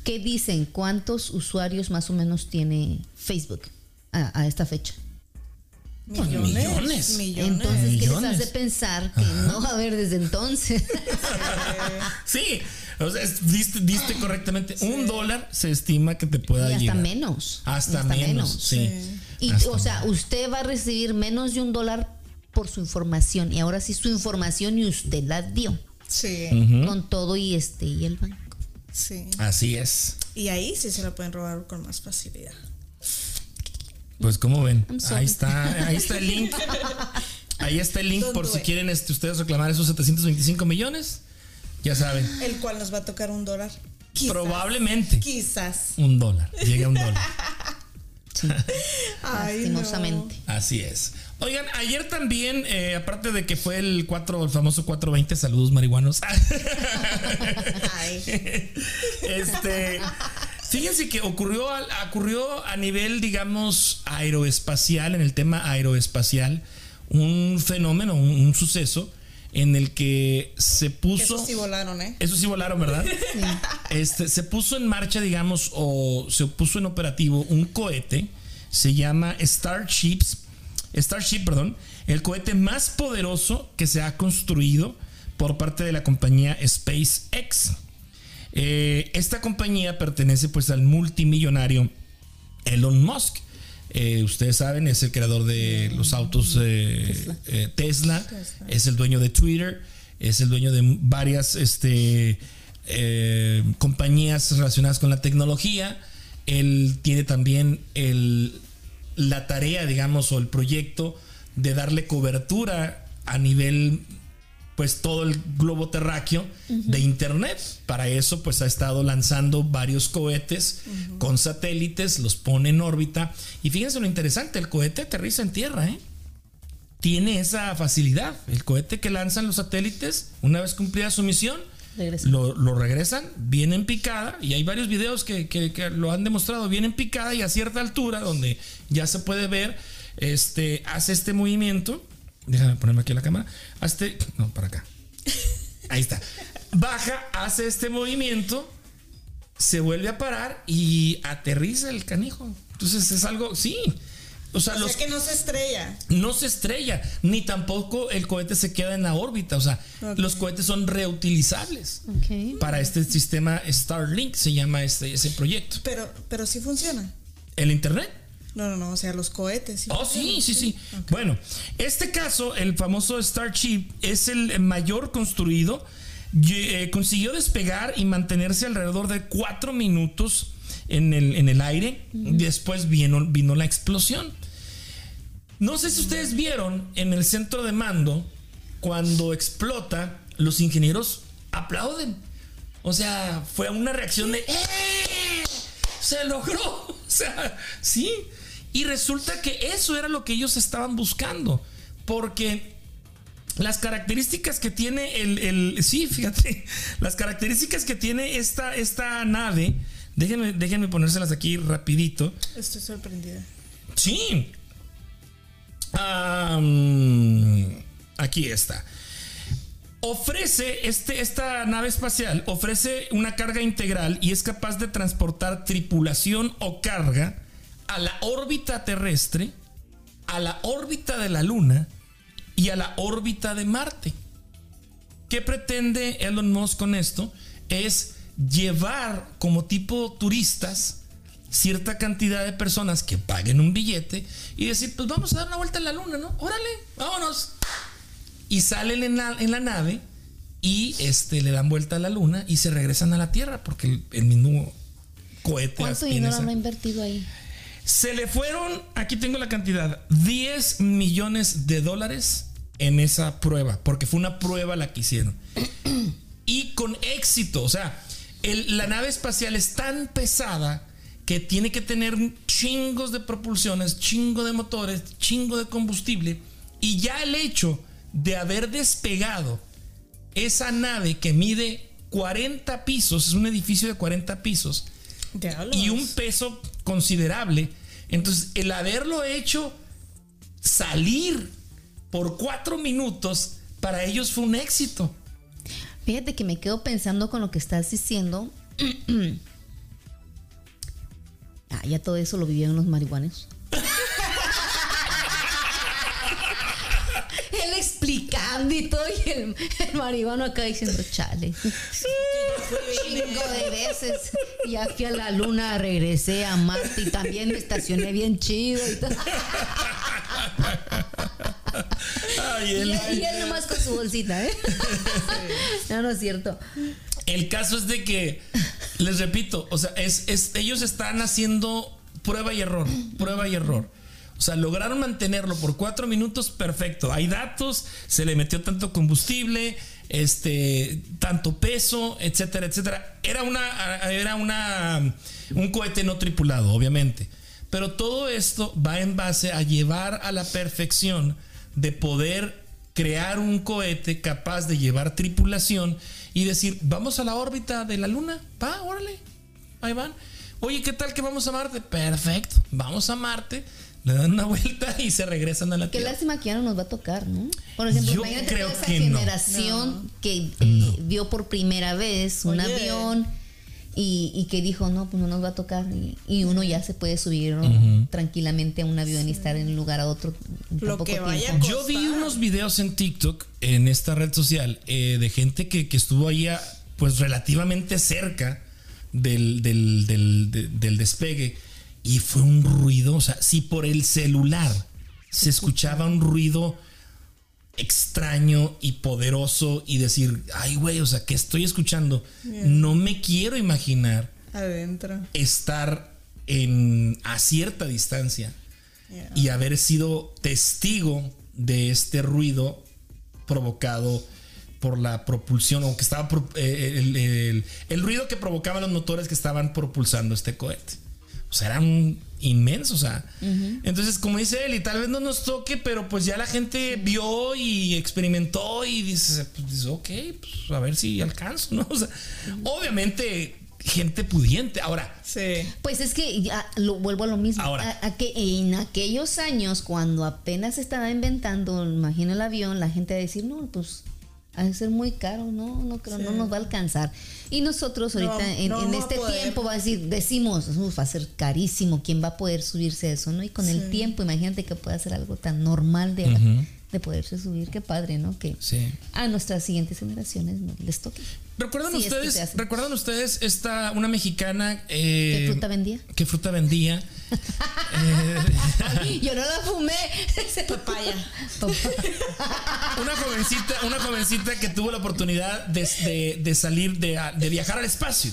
que dicen cuántos usuarios más o menos tiene Facebook a, a esta fecha. millones. millones. Millones. Entonces, ¿qué les Millones. hace pensar que no va a haber desde entonces? (laughs) Sí, o sea, diste, diste correctamente. Un dólar se estima que te pueda y hasta llegar. menos. Hasta, Y menos, sí. Y, Hasta o sea, usted va a recibir menos de un dólar por su información. Y ahora sí su información y usted la dio. Sí, Con todo y este y el banco. sí. Así es. Y ahí sí se la pueden robar con más facilidad. Pues como ven, ahí está, ahí está el link. (laughs) Ahí está el link por si quieren este, ustedes reclamar esos 725 millones. Ya saben, El cual nos va a tocar un dólar. Quizás. probablemente Quizás. un dólar. Llegue a un dólar. (laughs) (laughs) Ay, no. Lastimosamente. Así es. Oigan, ayer también, eh, aparte de que fue el 4, el famoso 420, saludos marihuanos. (laughs) Ay. (laughs) Este, fíjense que ocurrió, ocurrió a nivel, digamos, aeroespacial, en el tema aeroespacial, un fenómeno, un, un suceso en el que se puso. Esos sí volaron, ¿eh? Eso sí volaron, ¿verdad? (laughs) Este, se puso en marcha, digamos, o se puso en operativo un cohete, se llama Starships, Starship, perdón, el cohete más poderoso que se ha construido por parte de la compañía SpaceX. Eh, esta compañía pertenece pues al multimillonario Elon Musk. Eh, ustedes saben, es el creador de los autos eh, eh, Tesla, es el dueño de Twitter, es el dueño de varias este, compañías relacionadas con la tecnología. Él tiene también el, la tarea, digamos, o el proyecto de darle cobertura a nivel pues todo el globo terráqueo de internet. Para eso pues ha estado lanzando varios cohetes con satélites, los pone en órbita y fíjense lo interesante, el cohete aterriza en tierra, ¿eh? Tiene esa facilidad. El cohete que lanzan los satélites, una vez cumplida su misión, lo, lo regresan, viene en picada, y hay varios videos que, que- que lo han demostrado, viene en picada y a cierta altura, donde ya se puede ver, este, hace este movimiento. Déjame ponerme aquí la cámara. No, para acá. Ahí está. Baja, hace este movimiento, se vuelve a parar y aterriza el canijo. Entonces es algo, sí. O sea, O los, sea que no se estrella. no se estrella, ni tampoco el cohete se queda en la órbita. O sea, los cohetes son reutilizables para este sistema Starlink, se llama este, ese proyecto. Pero, pero sí funciona. ¿El Internet? No, no, no. O sea, los cohetes. Sí Oh, sí, sí, sí. Bueno, este caso, el famoso Starship, es el mayor construido. Eh, consiguió despegar y mantenerse alrededor de cuatro minutos en el, en el aire. Después vino, vino la explosión. No sé si ustedes vieron en el centro de mando, cuando explota, los ingenieros aplauden. O sea, fue una reacción de ¡Eh! ¡Se logró! (laughs) O sea, sí. Y resulta que eso era lo que ellos estaban buscando. Porque las características que tiene el, el- sí, fíjate, (laughs) las características que tiene esta, esta nave, déjenme, déjenme ponérselas aquí rapidito. Estoy sorprendida. Sí. Aquí está. Ofrece, este, esta nave espacial ofrece una carga integral y es capaz de transportar tripulación o carga a la órbita terrestre, a la órbita de la Luna y a la órbita de Marte. ¿Qué pretende Elon Musk con esto? Es llevar como tipo turistas cierta cantidad de personas que paguen un billete y decir, pues vamos a dar una vuelta en la luna, ¿no? Órale, vámonos. Y salen en la, en la nave y este, le dan vuelta a la luna y se regresan a la Tierra porque el, el mismo cohete ¿Cuánto dinero habrá invertido ahí? Se le fueron, aquí tengo la cantidad, 10 millones de dólares en esa prueba, porque fue una prueba la que hicieron. (clears throat) Y con éxito, o sea, el- la nave espacial es tan pesada que tiene que tener chingos de propulsiones, chingo de motores, chingo de combustible, y ya el hecho de haber despegado esa nave que mide 40 pisos, es un edificio de 40 pisos, y un peso considerable. Entonces, el haberlo hecho salir por cuatro minutos, para ellos fue un éxito. Fíjate que me quedo pensando con lo que estás diciendo. (clears throat) ah, ya todo eso lo vivieron los marihuanos. Él explicando y y el, el marihuano acá diciendo, chale. Chingo de veces. Ya fui a la luna, regresé a Marte y también me estacioné bien chido y todo. Ay, Y él, y él nomás con su bolsita, ¿eh? No, no es cierto. el caso es de que, les repito, o sea, es, es- ellos están haciendo prueba y error, prueba y error. O sea, lograron mantenerlo por cuatro minutos, perfecto. Hay datos, se le metió tanto combustible, este, tanto peso, etcétera, etcétera. Era una, era una, un cohete no tripulado, obviamente. Pero todo esto va en base a llevar a la perfección de poder crear un cohete capaz de llevar tripulación y decir, vamos a la órbita de la Luna, va, órale, ahí van. Oye, ¿qué tal que vamos a Marte? Perfecto, vamos a Marte, le dan una vuelta y se regresan a la Qué Tierra. lástima que ya no nos va a tocar, ¿no? Por ejemplo, Yo imagínate creo toda esa que no. generación que eh, vio por primera vez un Oye. avión y, y que dijo, no, pues no nos va a tocar. Y, y uno ya se puede subir ¿no? tranquilamente a un avión y estar en un lugar a otro. en tan Lo poco que vaya tiempo. Yo vi costar. unos videos en TikTok, en esta red social, eh, de gente que, que estuvo ahí, a- pues relativamente cerca del, del- del- de- del despegue. Y fue un ruido, o sea, si por el celular se escuchaba un ruido extraño y poderoso y decir, ay güey, o sea, ¿qué estoy escuchando? No me quiero imaginar Adentro. estar en, a cierta distancia Yeah. y haber sido testigo de este ruido provocado por la propulsión o que estaba eh, el, el- el ruido que provocaban los motores que estaban propulsando este cohete. O sea, eran inmensos. O sea, entonces, como dice él, y tal vez no nos toque, pero pues ya la gente vio y experimentó y dice, pues, dice, ok, pues a ver si alcanzo, ¿no? (laughs) O sea, obviamente, gente pudiente. Ahora, Sí. Pues es que ya lo vuelvo a lo mismo. Ahora. A- a que en aquellos años, cuando apenas se estaba inventando, imagino el avión, la gente a decir, no, pues ha de ser muy caro, no, no creo, no nos va a alcanzar. Y nosotros No ahorita en, no este poder. tiempo va a decir, decimos, "Uf, va a ser carísimo, ¿quién va a poder subirse a eso? ¿no? Y con el tiempo, imagínate que pueda ser algo tan normal de, Ujú. De poderse subir, qué padre, ¿no? Que sí. a nuestras siguientes generaciones no les toque. ¿Recuerdan Sí, es que se ustedes? ¿Recuerdan ustedes esta una mexicana eh, ¿Qué fruta vendía? ¿Qué fruta vendía? (laughs) Yo no la fumé. Papaya. Una jovencita, una jovencita que tuvo la oportunidad de, de- de salir de, de viajar al espacio.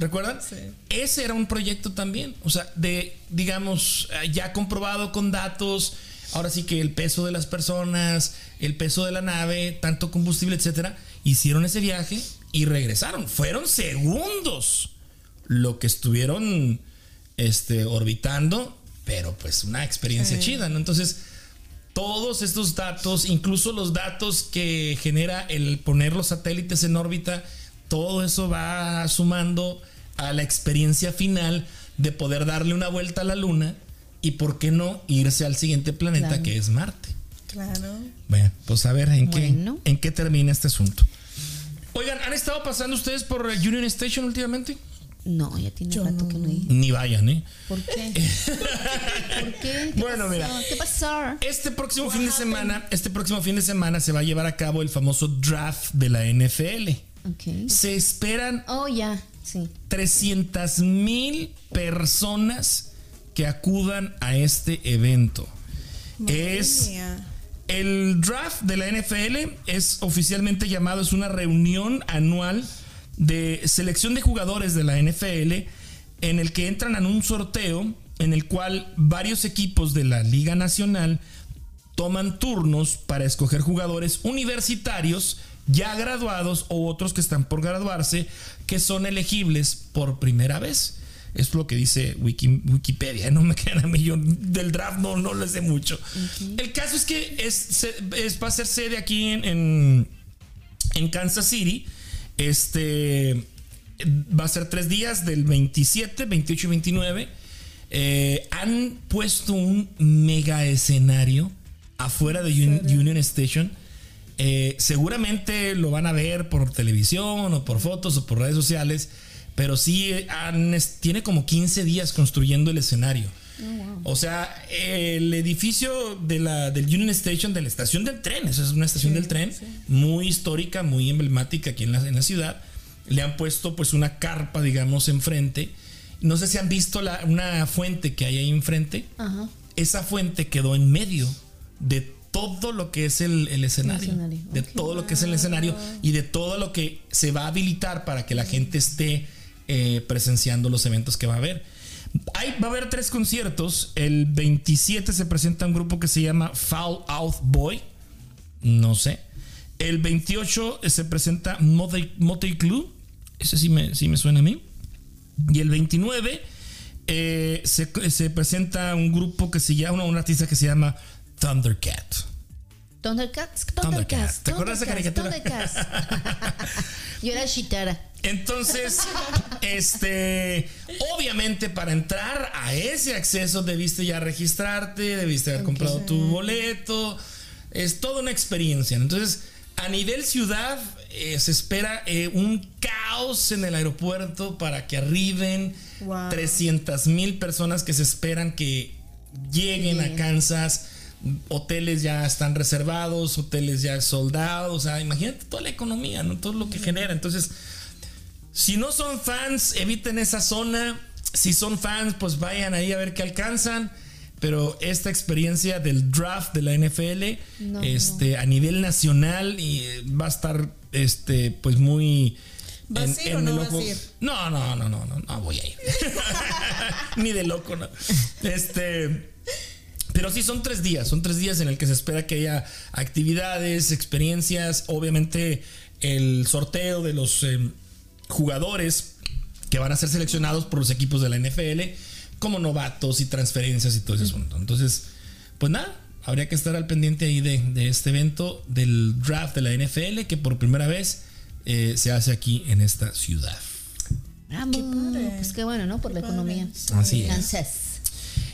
¿Recuerdan? Sí. Ese era un proyecto también. O sea, de, digamos, eh, ya comprobado con datos. Ahora sí que el peso de las personas, el peso de la nave, tanto combustible, etcétera, hicieron ese viaje y regresaron. Fueron segundos lo que estuvieron este, orbitando, pero pues una experiencia chida, ¿no? Entonces, todos estos datos, incluso los datos que genera el poner los satélites en órbita, todo eso va sumando a la experiencia final de poder darle una vuelta a la luna y, ¿por qué no?, irse al siguiente planeta Claro. que es Marte. Claro. Bueno, pues a ver en, Bueno. qué, en qué termina este asunto. Oigan, ¿han estado pasando ustedes por Union Station últimamente? No, ya tiene Yo rato no. que no hay. Ni vayan, ¿eh? ¿Por qué? (laughs) ¿Por qué? ¿Qué Bueno, pasó? mira. ¿Qué pasó? Este próximo fin de semana, este próximo fin de semana se va a llevar a cabo el famoso draft de la NFL. Ok. Se esperan Oh, ya, sí. 300 mil personas que acudan a este evento. Madre es mía. el draft de la NFL es oficialmente llamado, es una reunión anual de selección de jugadores de la NFL en el que entran en un sorteo en el cual varios equipos de la Liga Nacional toman turnos para escoger jugadores universitarios ya graduados o otros que están por graduarse que son elegibles por primera vez. Es lo que dice Wiki- Wikipedia. (laughs) No me quedan a mí. Yo del draft no, no les sé mucho. El caso es que es, va a ser sede aquí en, en, en Kansas City. Este va a ser tres días del 27, 28 y 29. Eh, han puesto un mega escenario afuera de Un- Union Station. Eh, seguramente lo van a ver por televisión o por fotos o por redes sociales, pero sí han- tiene como 15 días construyendo el escenario. O sea, el edificio de la, del Union Station, de la estación del tren, eso es una estación del tren muy histórica, muy emblemática aquí en la, en la ciudad. Le han puesto pues una carpa, digamos, enfrente. No sé si han visto la- una fuente que hay ahí enfrente. Ajá. Esa fuente quedó en medio de todo lo que es el, el escenario. escenario, De todo lo que es el escenario y de todo lo que se va a habilitar para que la gente esté eh, presenciando los eventos que va a haber. Hay, va a haber tres conciertos. El 27 se presenta un grupo que se llama Fall Out Boy. No sé. El 28 se presenta Motley Crue. Ese sí me, sí me suena a mí. Y el 29 eh, se, se presenta un grupo que se llama, un artista que se llama Thundercat. Thundercats, Thundercats. ¿Te acuerdas de caricatura? Thundercats. (laughs) Yo era Shitara. Entonces, este, obviamente para entrar a ese acceso debiste ya registrarte, debiste haber comprado tu boleto, es toda una experiencia. Entonces, a nivel ciudad eh, se espera eh, un caos en el aeropuerto para que arriben Wow. 300 mil personas que se esperan que lleguen a. Kansas. Hoteles ya están reservados, hoteles ya soldados. O sea, imagínate toda la economía, ¿no? Todo lo que genera. Entonces, si no son fans, eviten esa zona. Si son fans, pues vayan ahí a ver qué alcanzan. Pero esta experiencia del draft de la NFL, No, este, a nivel nacional, y eh, va a estar, este, pues muy. ¿Vas a ir o no vas a ojo. ir? No, no, no, no, no, no voy a ir. (laughs) (laughs) Ni de loco, no. Este. Pero sí, son tres días. Son tres días en el que se espera que haya actividades, experiencias. Obviamente, el sorteo de los eh, jugadores que van a ser seleccionados por los equipos de la NFL como novatos y transferencias y todo ese asunto. Entonces, pues nada, habría que estar al pendiente ahí de, de este evento del draft de la NFL que por primera vez eh, se hace aquí en esta ciudad. Bravo. padre. Pues qué bueno, ¿no? Por la economía. Así es.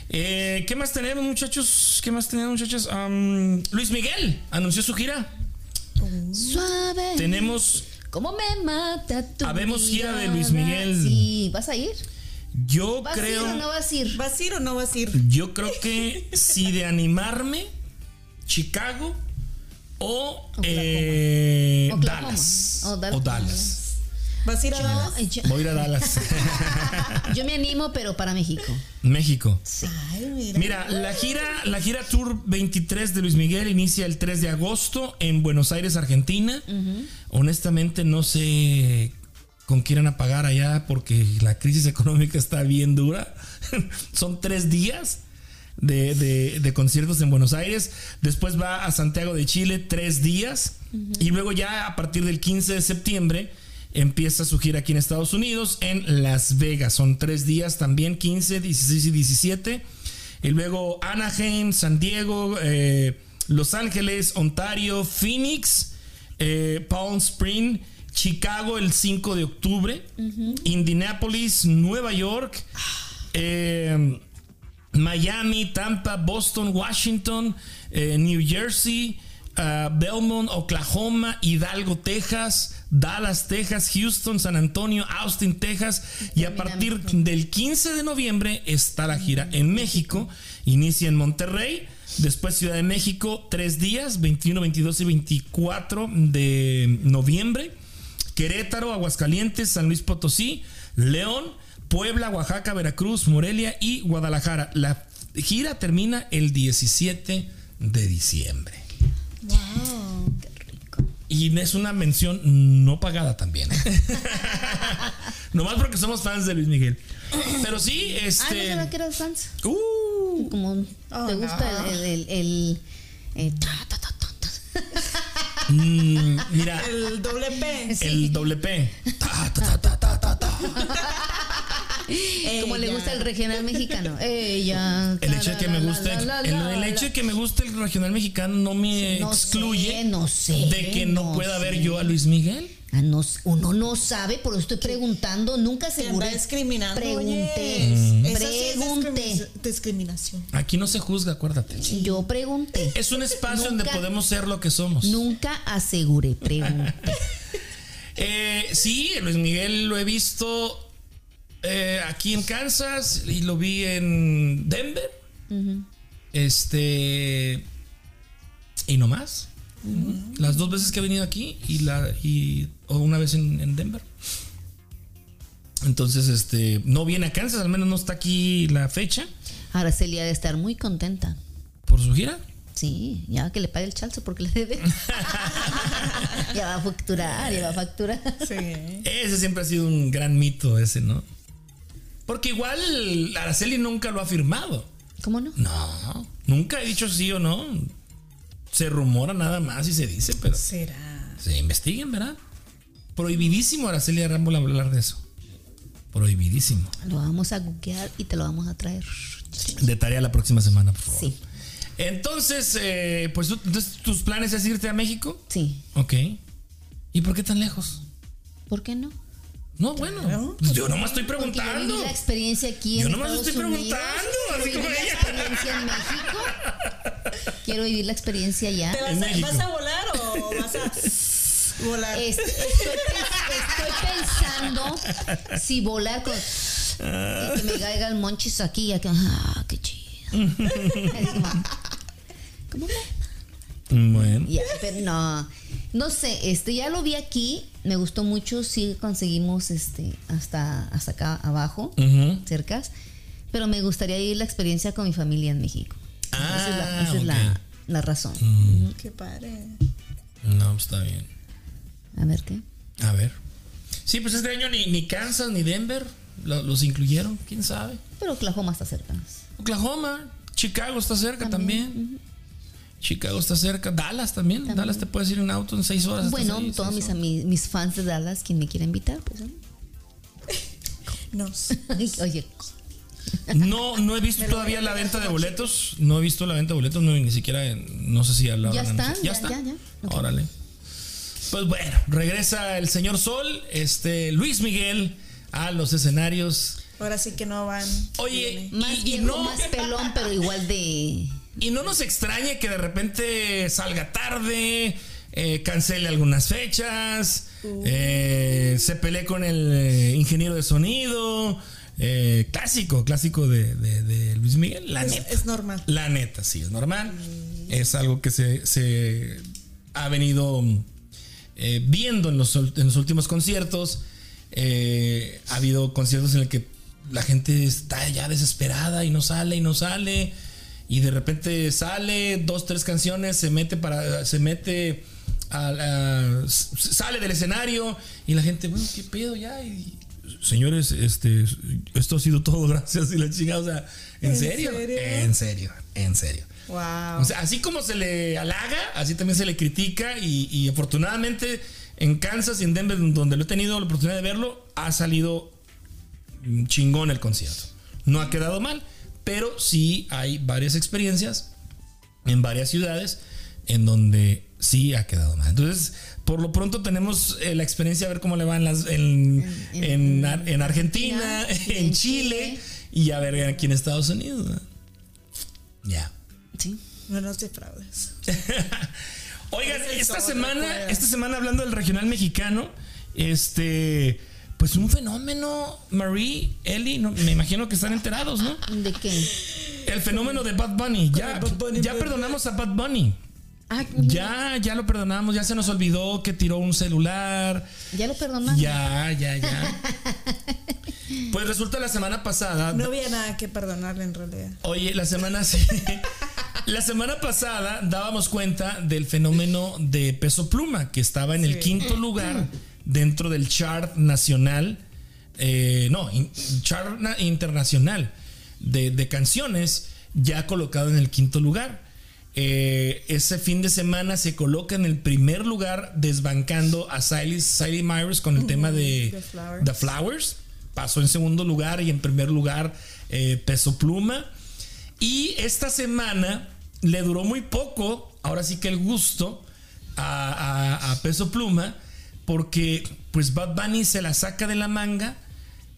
Eh, ¿Qué más tenemos, muchachos? ¿Qué más tenemos, muchachos? Luis Miguel anunció su gira. Suave. Tenemos, ¿Cómo me mata tu Habemos gira de mirada? Luis Miguel. Sí, ¿vas a ir? yo ¿Vas creo, a ir o no vas a ir? ¿Vas a ir o no vas a ir? yo creo que si de animarme, Chicago o eh, Oklahoma. Dallas. O Dal- O Dallas. ¿Vas a ir a Dallas? Yo, Voy a ir a Dallas, (laughs) yo me animo, pero para México. México. Ay, mira. Mira, la gira, la gira Tour 23 de Luis Miguel inicia el 3 de agosto en Buenos Aires, Argentina. Honestamente no sé con qué irán a pagar allá porque la crisis económica está bien dura. (laughs) Son tres días. de, de- de conciertos en Buenos Aires. Después va a Santiago de Chile tres días. Y luego ya a partir del 15 de septiembre empieza su gira aquí en Estados Unidos, en Las Vegas. Son tres días también, 15, 16 y 17. Y luego Anaheim, San Diego, eh, Los Ángeles, Ontario, Phoenix, eh, Palm Spring, Chicago el 5 de octubre, Indianapolis, Nueva York, eh, Miami, Tampa, Boston, Washington, New Jersey, ah, Belmont, Oklahoma, Hidalgo, Texas, Dallas, Texas, Houston, San Antonio, Austin, Texas. Y a partir del 15 de noviembre está la gira en México. Inicia en Monterrey. Después Ciudad de México, tres días, 21, 22 y 24 de noviembre. Querétaro, Aguascalientes, San Luis Potosí, León, Puebla, Oaxaca, Veracruz, Morelia y Guadalajara. La gira termina el 17 de diciembre. Y es una mención no pagada también. ¿eh? (laughs) Nomás porque somos fans de Luis Miguel. Pero sí, Ah, no este. sabía que eras fans. Uh, Como Oh, te gusta no. el, el, el, el- ta, ta, ta, ta, ta. mm, mira, El doble P. el doble P. Ta, ta, ta, ta, ta, ta. (laughs) Como le gusta el regional mexicano. Ella. El hecho de que me guste, el, hecho de que me guste el regional mexicano no me No excluye sé, no sé, de que no, no pueda ver sé. yo a Luis Miguel. Ah, no sé, uno no sabe, por eso estoy preguntando. Nunca aseguré. discriminando. Pregunté. oye. Esa sí es Pregunté. discrimi- discriminación. Aquí no se juzga, acuérdate. Yo pregunté. Es un espacio donde podemos ser lo que somos. Nunca aseguré, pregunté. (laughs) Eh, sí, Luis Miguel lo he visto eh, aquí en Kansas y lo vi en Denver. Este. Y no más. Las dos veces que he venido aquí y la y o una vez en, en Denver. Entonces, este, no viene a Kansas, al menos no está aquí la fecha Araceli ha de estar muy contenta. por su gira. Sí, ya que le pague el chalzo porque le debe. (laughs) ya va a facturar, ya va a facturar. Sí. Ese siempre ha sido un gran mito ese, ¿no? Porque igual Araceli nunca lo ha firmado. ¿Cómo no? No, nunca he dicho sí o no. Se rumora nada más y se dice, pero Será. se investiguen, ¿verdad? Prohibidísimo Araceli Arámbula hablar de eso. Prohibidísimo. Lo vamos a googlear y te lo vamos a traer. De tarea la próxima semana, por favor. Sí, Entonces, eh, pues entonces, tus planes es irte a México. sí. Ok. ¿Y por qué tan lejos? ¿Por qué no? No, bueno, Claro, pues yo nomás estoy Porque yo preguntando. la experiencia aquí Yo en nomás Estados estoy Unidos. preguntando, así como la ella. experiencia en México. Quiero vivir la experiencia ya. ¿Te vas, En a, México. vas a volar o vas a (laughs) volar? Este, estoy, pens- estoy pensando si volar con. Y que me caiga el monchis aquí y acá. Ah, qué chido. (laughs) ¿Cómo me? Bueno. Ya, pero no. No sé, este ya lo vi aquí, me gustó mucho, sí conseguimos este hasta hasta acá abajo, Ujú. cercas, pero me gustaría vivir la experiencia con mi familia en México. esa es la, esa es la- Ah, la razón. Qué padre. No, pues está bien. A ver qué. A ver. Sí, pues este año ni, ni Kansas ni Denver lo- los incluyeron, quién sabe. Pero Oklahoma está cerca. Oklahoma, Chicago está cerca también. Chicago está cerca, Dallas también. Dallas te puedes ir en auto en seis horas. Bueno, ahí, todos mis, ami- mis fans de Dallas, quien me quiera invitar, pues. ¿no? (laughs) Nos. Oye, No, no he visto todavía la venta de boletos. No he visto la venta de boletos, no, ni siquiera, no sé si ya lo Ya habrán está, anunciado. ya, está. ya, ya. Órale. Pues bueno, regresa el señor Sol, este Luis Miguel a los escenarios. Ahora sí que no van. Oye, más y, y viejo, no, más pelón, pero igual de. Y no nos extrañe que de repente salga tarde, eh, cancele algunas fechas, eh, se pelee con el eh, ingeniero de sonido. eh, clásico, clásico de, de- de Luis Miguel, la Es, neta. es normal. La neta, sí, es normal. Es algo que se, se ha venido eh, viendo en los, en los últimos conciertos. Eh, ha habido conciertos en el que la gente está ya desesperada y no sale y no sale. Y de repente sale dos, tres canciones, se mete para. se mete a sale del escenario y la gente, bueno, qué pedo ya. Y señores, este, esto ha sido todo, (laughs) gracias y la chingada. O sea, ¿en, ¿En serio? serio? En serio, en serio. Wow. O sea, así como se le halaga, así también se le critica y, y afortunadamente en Kansas y en Denver, donde lo he tenido la oportunidad de verlo, ha salido chingón el concierto. No ha quedado mal, pero sí hay varias experiencias en varias ciudades en donde sí ha quedado mal. Entonces, por lo pronto tenemos eh, la experiencia de ver cómo le va en, las, en, En- en, Ar- en Argentina, (laughs) en Chile, Chile y a ver aquí en Estados Unidos. Ya. Sí. No nos defraudes. (laughs) Oigan, Ese esta semana, esta semana hablando del regional mexicano, este, pues un fenómeno, Marie, Eli, no, me imagino que están enterados, ¿no? ¿De qué? El fenómeno de Bad Bunny. Ya, el Bad Bunny, ya perdonamos a Bad Bunny. Ah, Ya, ya lo perdonamos, ya se nos olvidó que tiró un celular. ya lo perdonaron. Ya, ya, ya. (laughs) Pues resulta la semana pasada. No había nada que perdonarle en realidad. Oye, la semana sí. (laughs) La semana pasada dábamos cuenta del fenómeno de Peso Pluma, que estaba en el Sí. quinto lugar dentro del chart nacional, eh, no, in- chart na- internacional de, de canciones, ya colocado en el quinto lugar. Eh, ese fin de semana se coloca en el primer lugar, desbancando a Siley, Siley Myers con el tema de The Flowers. The Flowers. Pasó en segundo lugar y en primer lugar eh, Peso Pluma. Y esta semana le duró muy poco, ahora sí que el gusto a, a- a Peso Pluma, porque pues Bad Bunny se la saca de la manga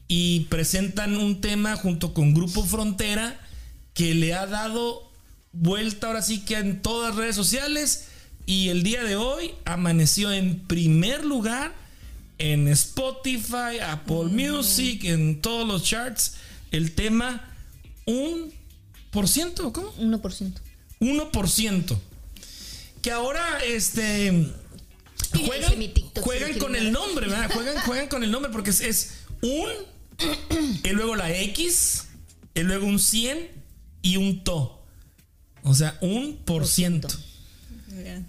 y presentan un tema junto con Grupo Frontera que le ha dado vuelta ahora sí que en todas las redes sociales y el día de hoy amaneció en primer lugar en Spotify, Apple Music, en todos los charts, el tema un por ciento, ¿cómo? 1%. 1%. Que ahora, este. Juegan, mi TikTok, juegan si con el nombre, ¿verdad? Juegan, juegan con el nombre porque es, es un, y luego la X, y luego un 100 y un to. O sea, un por ciento.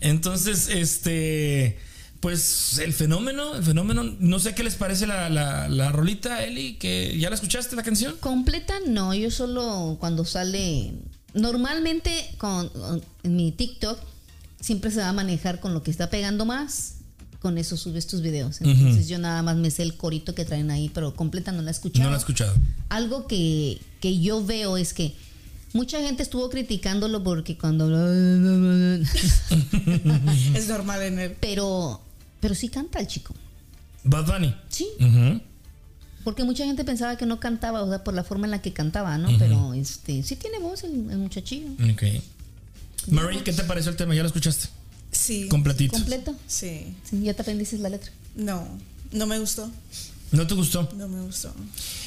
Entonces, este. Pues el fenómeno, el fenómeno, no sé qué les parece la, la, la rolita, Eli, que ya la escuchaste la canción. Completa no, yo solo cuando sale. Normalmente con, en mi TikTok siempre se va a manejar con lo que está pegando más. Con eso subes tus videos. Entonces yo nada más me sé el corito que traen ahí, pero completa no la he escuchado. No la he escuchado. Algo que, que yo veo es que mucha gente estuvo criticándolo porque cuando. (laughs) Es normal en él. pero, pero sí canta el chico. Bad Bunny. Sí. Porque mucha gente pensaba que no cantaba, o sea, por la forma en la que cantaba, ¿no? Pero este sí tiene voz el, el muchachillo. Ok. Marie, ¿qué te pareció el tema? ¿Ya lo escuchaste? Sí. Completito. Completo. Sí. Sí, ya te aprendiste la letra. No. No me gustó. ¿No te gustó? No me gustó.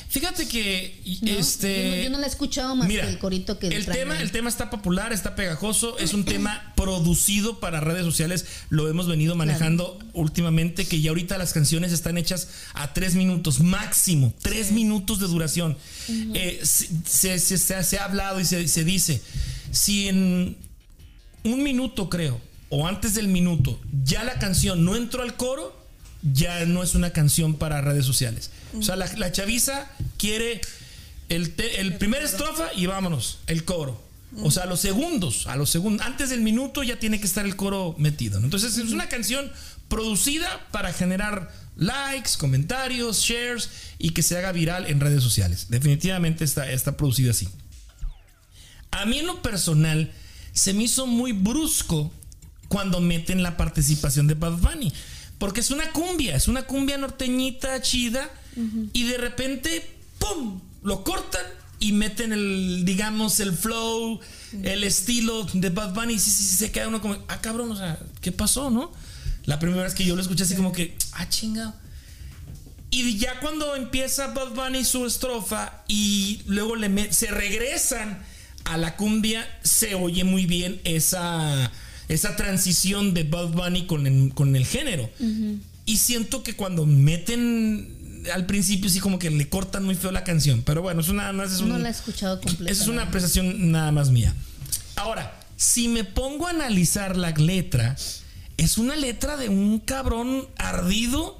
Fíjate que No, este. yo, no, yo no la he escuchado más Mira, que el corito que el tema, ahí. el tema está popular, está pegajoso, es un tema producido para redes sociales, lo hemos venido manejando últimamente, que ya ahorita las canciones están hechas a tres minutos máximo, tres minutos de duración. Eh, se, se- se- se- se ha hablado y se, se dice, si en un minuto creo, o antes del minuto, ya la canción no entró al coro, ya no es una canción para redes sociales. O sea, la, la chaviza quiere el, el primer estrofa y vámonos, el coro. O sea, a los segundos, a los segundos, antes del minuto ya tiene que estar el coro metido. Entonces es una canción producida para generar likes, comentarios, shares y que se haga viral en redes sociales. Definitivamente está, está producida así. A mí en lo personal se me hizo muy brusco cuando meten la participación de Bad Bunny. Porque es una cumbia, es una cumbia norteñita chida y de repente, ¡pum! Lo cortan y meten el, digamos, el flow, el estilo de Bad Bunny y sí, sí, sí, se queda uno como, ah, cabrón, o sea, ¿qué pasó, no? La primera vez que yo lo escuché así como que, ah, chingado. Y ya cuando empieza Bad Bunny su estrofa y luego se regresan a la cumbia, se oye muy bien esa, esa transición de Bad Bunny con el, con el género. Y siento que cuando meten al principio sí como que le cortan muy feo la canción. Pero bueno, eso nada más es un... No la he escuchado completa. Esa es una apreciación nada más mía. Ahora, si me pongo a analizar la letra, es una letra de un cabrón ardido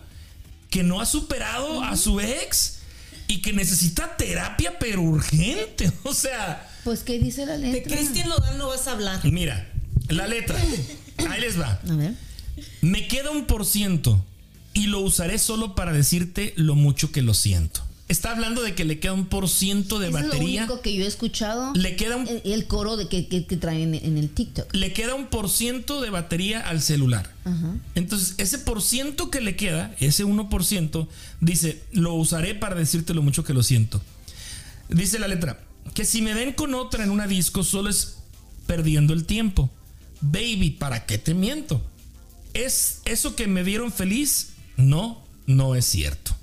que no ha superado a su ex y que necesita terapia, pero urgente. (laughs) O sea, Pues, ¿qué dice la De letra? Cristian Nodal no vas a hablar. mira, la letra. Ahí les va. A ver. Me queda un por ciento y lo usaré solo para decirte lo mucho que lo siento. Está hablando de que le queda un por ciento de Eso es lo batería. único que yo he escuchado. Le queda un el, el coro de que, que, que traen en el TikTok. le queda un por ciento de batería al celular. Ajá. Entonces, ese por ciento que le queda, ese 1%, dice, lo usaré para decirte lo mucho que lo siento. Dice la letra, que si me ven con otra en una disco solo es perdiendo el tiempo. Baby, ¿para qué te miento? ¿Es eso que me vieron feliz? No, no es cierto.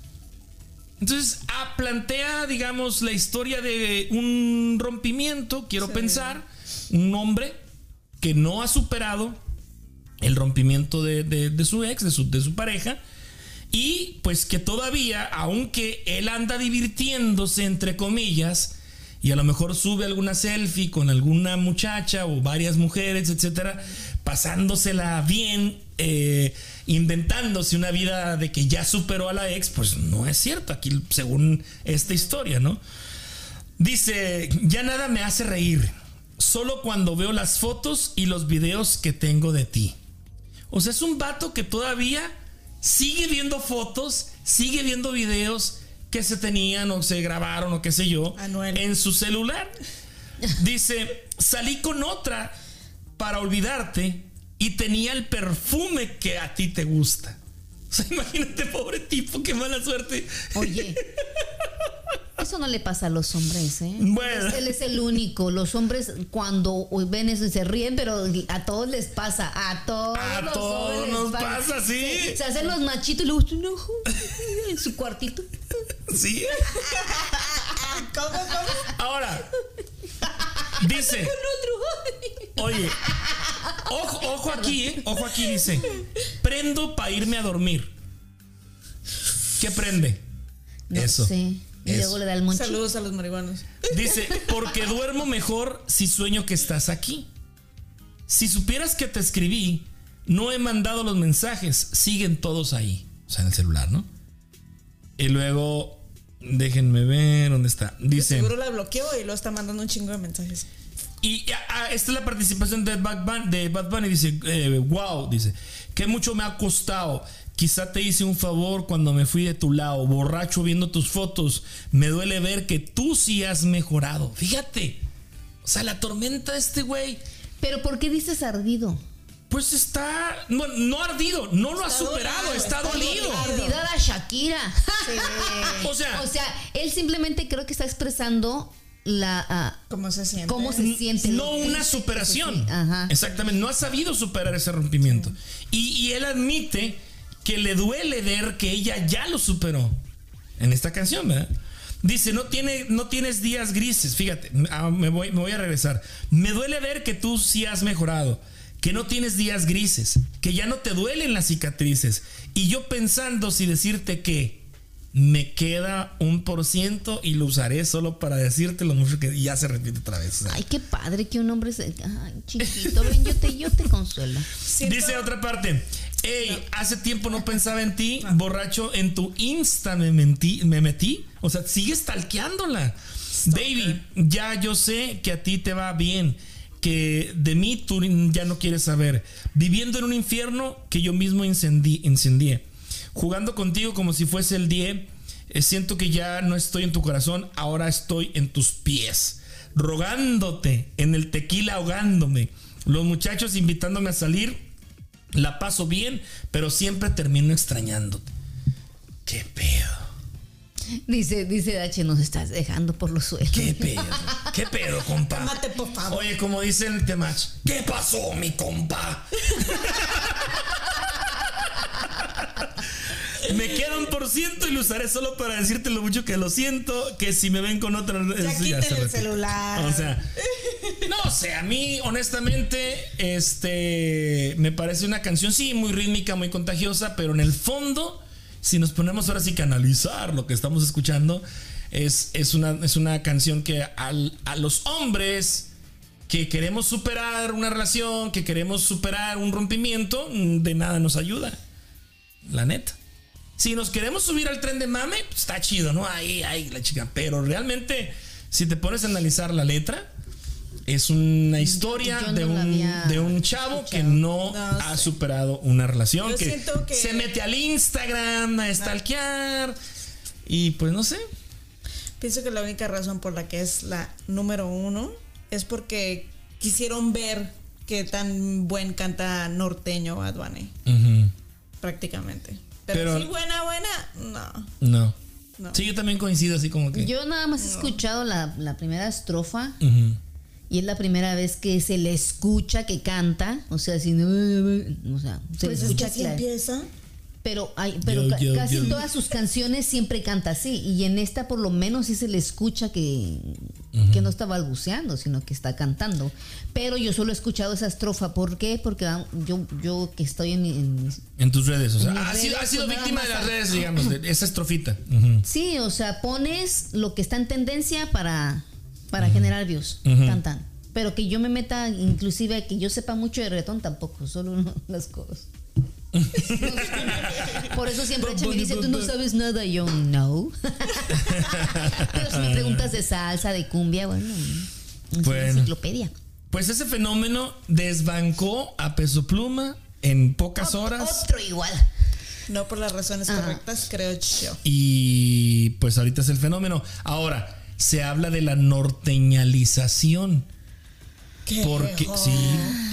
Entonces, ah, plantea, digamos, la historia de un rompimiento, quiero pensar, un hombre que no ha superado el rompimiento de, de- de su ex, de su, de su pareja, y pues que todavía, aunque él anda divirtiéndose, entre comillas, y a lo mejor sube alguna selfie con alguna muchacha o varias mujeres, etcétera, pasándosela bien, eh, inventándose una vida de que ya superó a la ex, pues no es cierto, aquí según esta historia, ¿no? Dice, ya nada me hace reír, solo cuando veo las fotos y los videos que tengo de ti. O sea, es un vato que todavía sigue viendo fotos, sigue viendo videos que se tenían o se grabaron o qué sé yo Anuel. en su celular. Dice, salí con otra para olvidarte y tenía el perfume que a ti te gusta. (laughs) O sea, imagínate, pobre tipo, qué mala suerte. Oye. (laughs) Eso no le pasa a los hombres, ¿eh? Bueno. Él es el único. Los hombres cuando ven eso se ríen, pero a todos les pasa. A todos. A los todos nos pasa, sí. Se, se hacen los machitos y luego un ojo en su cuartito. ¿Sí? (laughs) ¿Cómo, cómo? Ahora, dice, oye, ojo, ojo aquí, ¿eh? ojo aquí, dice, prendo para irme a dormir. ¿Qué prende? No Eso. sé. Y eso. luego le da el. Saludos a los marihuanos. Dice, porque duermo mejor si sueño que estás aquí. Si supieras que te escribí, no he mandado los mensajes, siguen todos ahí. O sea, en el celular, ¿no? Y luego, déjenme ver dónde está. Dice... Seguro la bloqueó y lo está mandando un chingo de mensajes. Y ah, ah, esta es la participación de Bad Bunny. De Bad Bunny dice, eh, wow, dice, que mucho me ha costado. Quizá te hice un favor cuando me fui de tu lado, borracho viendo tus fotos. Me duele ver que tú sí has mejorado. Fíjate. O sea, la tormenta de este güey, Pero ¿por qué dices ardido? pues está, no, no ardido, no lo ha superado, dolido, está, está dolido. Ardida la Shakira. (laughs) O sea, O sea, él simplemente creo que está expresando la ah, ¿Cómo se siente? cómo se siente. No una superación. Exactamente. No ha sabido superar ese rompimiento. Y, y él admite que le duele ver que ella ya lo superó. En esta canción, ¿verdad? Dice, no, tiene, no tienes días grises. Fíjate, ah, me voy, me voy a regresar. Me duele ver que tú sí has mejorado. Que no tienes días grises. Que ya no te duelen las cicatrices. Y yo pensando si decirte que me queda un por ciento y lo usaré solo para decirte lo mucho que ya se repite otra vez. Ay, qué padre que un hombre se. Ay, chiquito, ven, yo te, yo te consuelo. Siento- Dice otra parte. Hey, hace tiempo no pensaba en ti, borracho, en tu Insta me, mentí, me metí. O sea, sigue stalkeándola. Baby, ya yo sé que a ti te va bien, que de mí tú ya no quieres saber. Viviendo en un infierno que yo mismo incendí, incendié. Jugando contigo como si fuese el día. eh, siento que ya no estoy en tu corazón, ahora estoy en tus pies. Rogándote, en el tequila ahogándome. Los muchachos invitándome a salir la paso bien, pero siempre termino extrañándote. ¿Qué pedo? Dice, dice H, nos estás dejando por los suelos. ¿Qué pedo? ¿Qué pedo, compa? Cálmate, por favor. Oye, como dice el temach, ¿qué pasó, mi compa? Me queda un por ciento y lo usaré solo para decirte lo mucho que lo siento, que si me ven con otra... Ya se el celular. O sea, no sé, a mí honestamente, este, me parece una canción, sí, muy rítmica, muy contagiosa, pero en el fondo, si nos ponemos ahora sí que analizar lo que estamos escuchando, es, es, una, es una canción que al- a los hombres que queremos superar una relación, que queremos superar un rompimiento, de nada nos ayuda. La neta. Si nos queremos subir al tren de mame, pues, está chido, ¿no? Ahí, ahí, la chica. Pero realmente, si te pones a analizar la letra, es una historia no de, un, de un chavo que no, No ha sé. superado una relación, Yo que, siento que- se mete al Instagram a stalkear. Y pues no sé. Pienso que la única razón por la que es la número uno es porque quisieron ver qué tan buen canta norteño Bad Bunny, prácticamente. Pero, Pero- sí, buena, buena, no. No. No. Sí, yo también coincido así como que. Yo nada más he escuchado la, la primera estrofa y es la primera vez que se le escucha que canta, o sea, así, o sea, se Pues le es que escucha así claro. empieza. Pero, hay, pero Yo, ca- yo, casi yo. todas sus canciones siempre canta así. Y en esta por lo menos sí se le escucha que, que no está balbuceando, sino que está cantando. Pero yo solo he escuchado esa estrofa. ¿Por qué? Porque ah, yo, yo que estoy en, en En tus redes, o sea, ha sido, ha sido pues, víctima de las redes, digamos, de esa estrofita. (laughs) Sí, o sea, pones lo que está en tendencia para, para generar views. Ujú. Tan, tan. Pero que yo me meta, inclusive que yo sepa mucho de reggaetón tampoco, solo (laughs) las cosas. (laughs) Por eso siempre me dice, tú no sabes nada, y yo no. (laughs) Pero si me preguntas de salsa, de cumbia, bueno, es Bueno. una enciclopedia. Pues ese fenómeno desbancó a Peso Pluma en pocas horas. Otro igual. No por las razones Ajá. correctas, creo yo. Y pues ahorita es el fenómeno. Ahora, se habla de la norteñalización. ¿Qué? Porque, sí,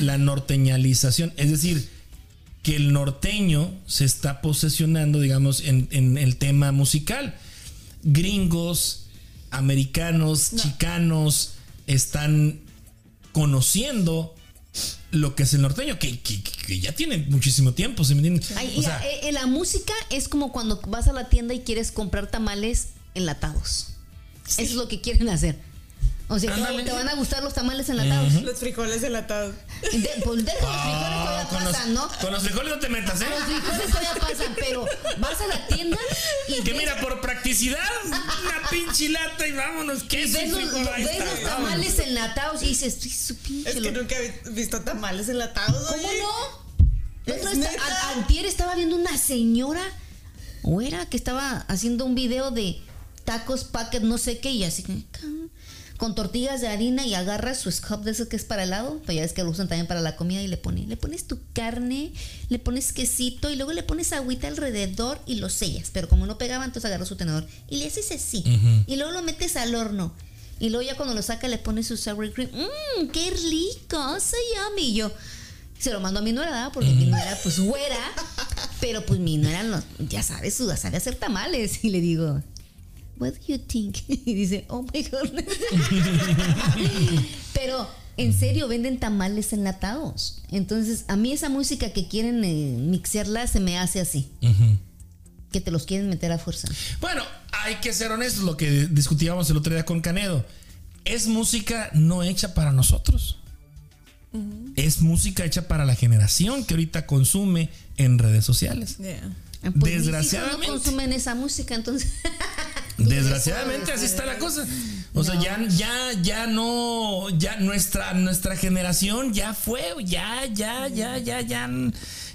la norteñalización. Es decir, que el norteño se está posesionando, digamos, en, en el tema musical. Gringos, americanos, chicanos están conociendo lo que es el norteño, que, que- que ya tiene muchísimo tiempo, ¿se me entiende? Ay, O y sea, la, eh, la música es como cuando vas a la tienda y quieres comprar tamales enlatados. Eso es lo que quieren hacer. O sea, Ándale. te van a gustar los tamales enlatados. Los frijoles enlatados. De, pues de- con los frijoles ah, todavía con, los, pasan, ¿no? con los frijoles no te metas, ¿eh? Los frijoles todavía pasan, pero vas a la tienda y Que ves, mira, por practicidad, una pinche lata y vámonos. ¿Qué es ves los, ves está, los vámonos. tamales enlatados y dices, "Ay, su pinche Es que nunca he visto tamales enlatados. ¿Cómo oye. no? ¿Es a- antier estaba viendo una señora, o era que estaba haciendo un video de tacos, packet, no sé qué, y así que, con tortillas de harina y agarra su scoop de eso que es para helado, pues ya ves que lo usan también para la comida y le pone, le pones tu carne, le pones quesito y luego le pones agüita alrededor y lo sellas, pero como no pegaba, entonces agarra su tenedor y le haces así, y luego lo metes al horno. Y luego ya cuando lo saca le pone su sour cream. Mmm, qué rico, so yummy. Y yo se lo mando a mi nuera. Porque mi nuera, pues, güera. Pero pues mi nuera, no- ya sabes, su- sabe hacer tamales. (laughs) Y le digo, what do you think? (laughs) Y dice, oh my God. (laughs) Pero en serio, venden tamales enlatados. Entonces, a mí esa música que quieren eh, mixearla se me hace así. Que te los quieren meter a fuerza. Bueno, hay que ser honestos, lo que discutíamos el otro día con Canedo. Es música no hecha para nosotros. Es música hecha para la generación que ahorita consume en redes sociales. Yeah. Pues mis hijos Desgraciadamente. no consumen esa música, entonces. (laughs) Desgraciadamente así está la cosa. O sea, ya, ya, ya no, ya nuestra, nuestra generación ya fue, ya, ya, ya, ya, ya,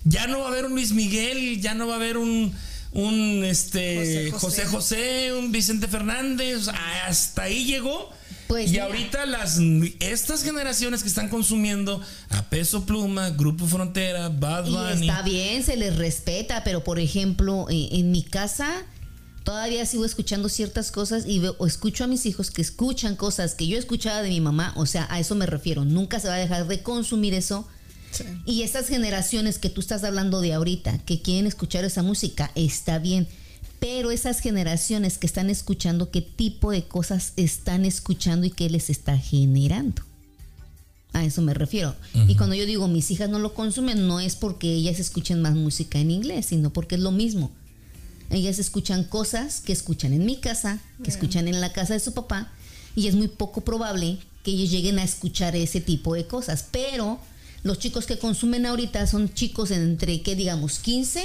ya no va a haber un Luis Miguel, ya no va a haber un, un este José José José. José, un Vicente Fernández, hasta ahí llegó. Pues y mira. ahorita las estas generaciones que están consumiendo a Peso Pluma, Grupo Frontera, Bad Y Bunny. está bien, se les respeta, pero por ejemplo, eh, en mi casa todavía sigo escuchando ciertas cosas y veo, o escucho a mis hijos que escuchan cosas que yo escuchaba de mi mamá, o sea, a eso me refiero, nunca se va a dejar de consumir eso. Sí. Y estas generaciones que tú estás hablando de ahorita, que quieren escuchar esa música, está bien. Pero esas generaciones que están escuchando, ¿qué tipo de cosas están escuchando y qué les está generando? A eso me refiero. Y cuando yo digo mis hijas no lo consumen, no es porque ellas escuchen más música en inglés, sino porque es lo mismo. Ellas escuchan cosas que escuchan en mi casa, que escuchan en la casa de su papá, y es muy poco probable que ellos lleguen a escuchar ese tipo de cosas. Pero los chicos que consumen ahorita son chicos entre, ¿qué digamos? 15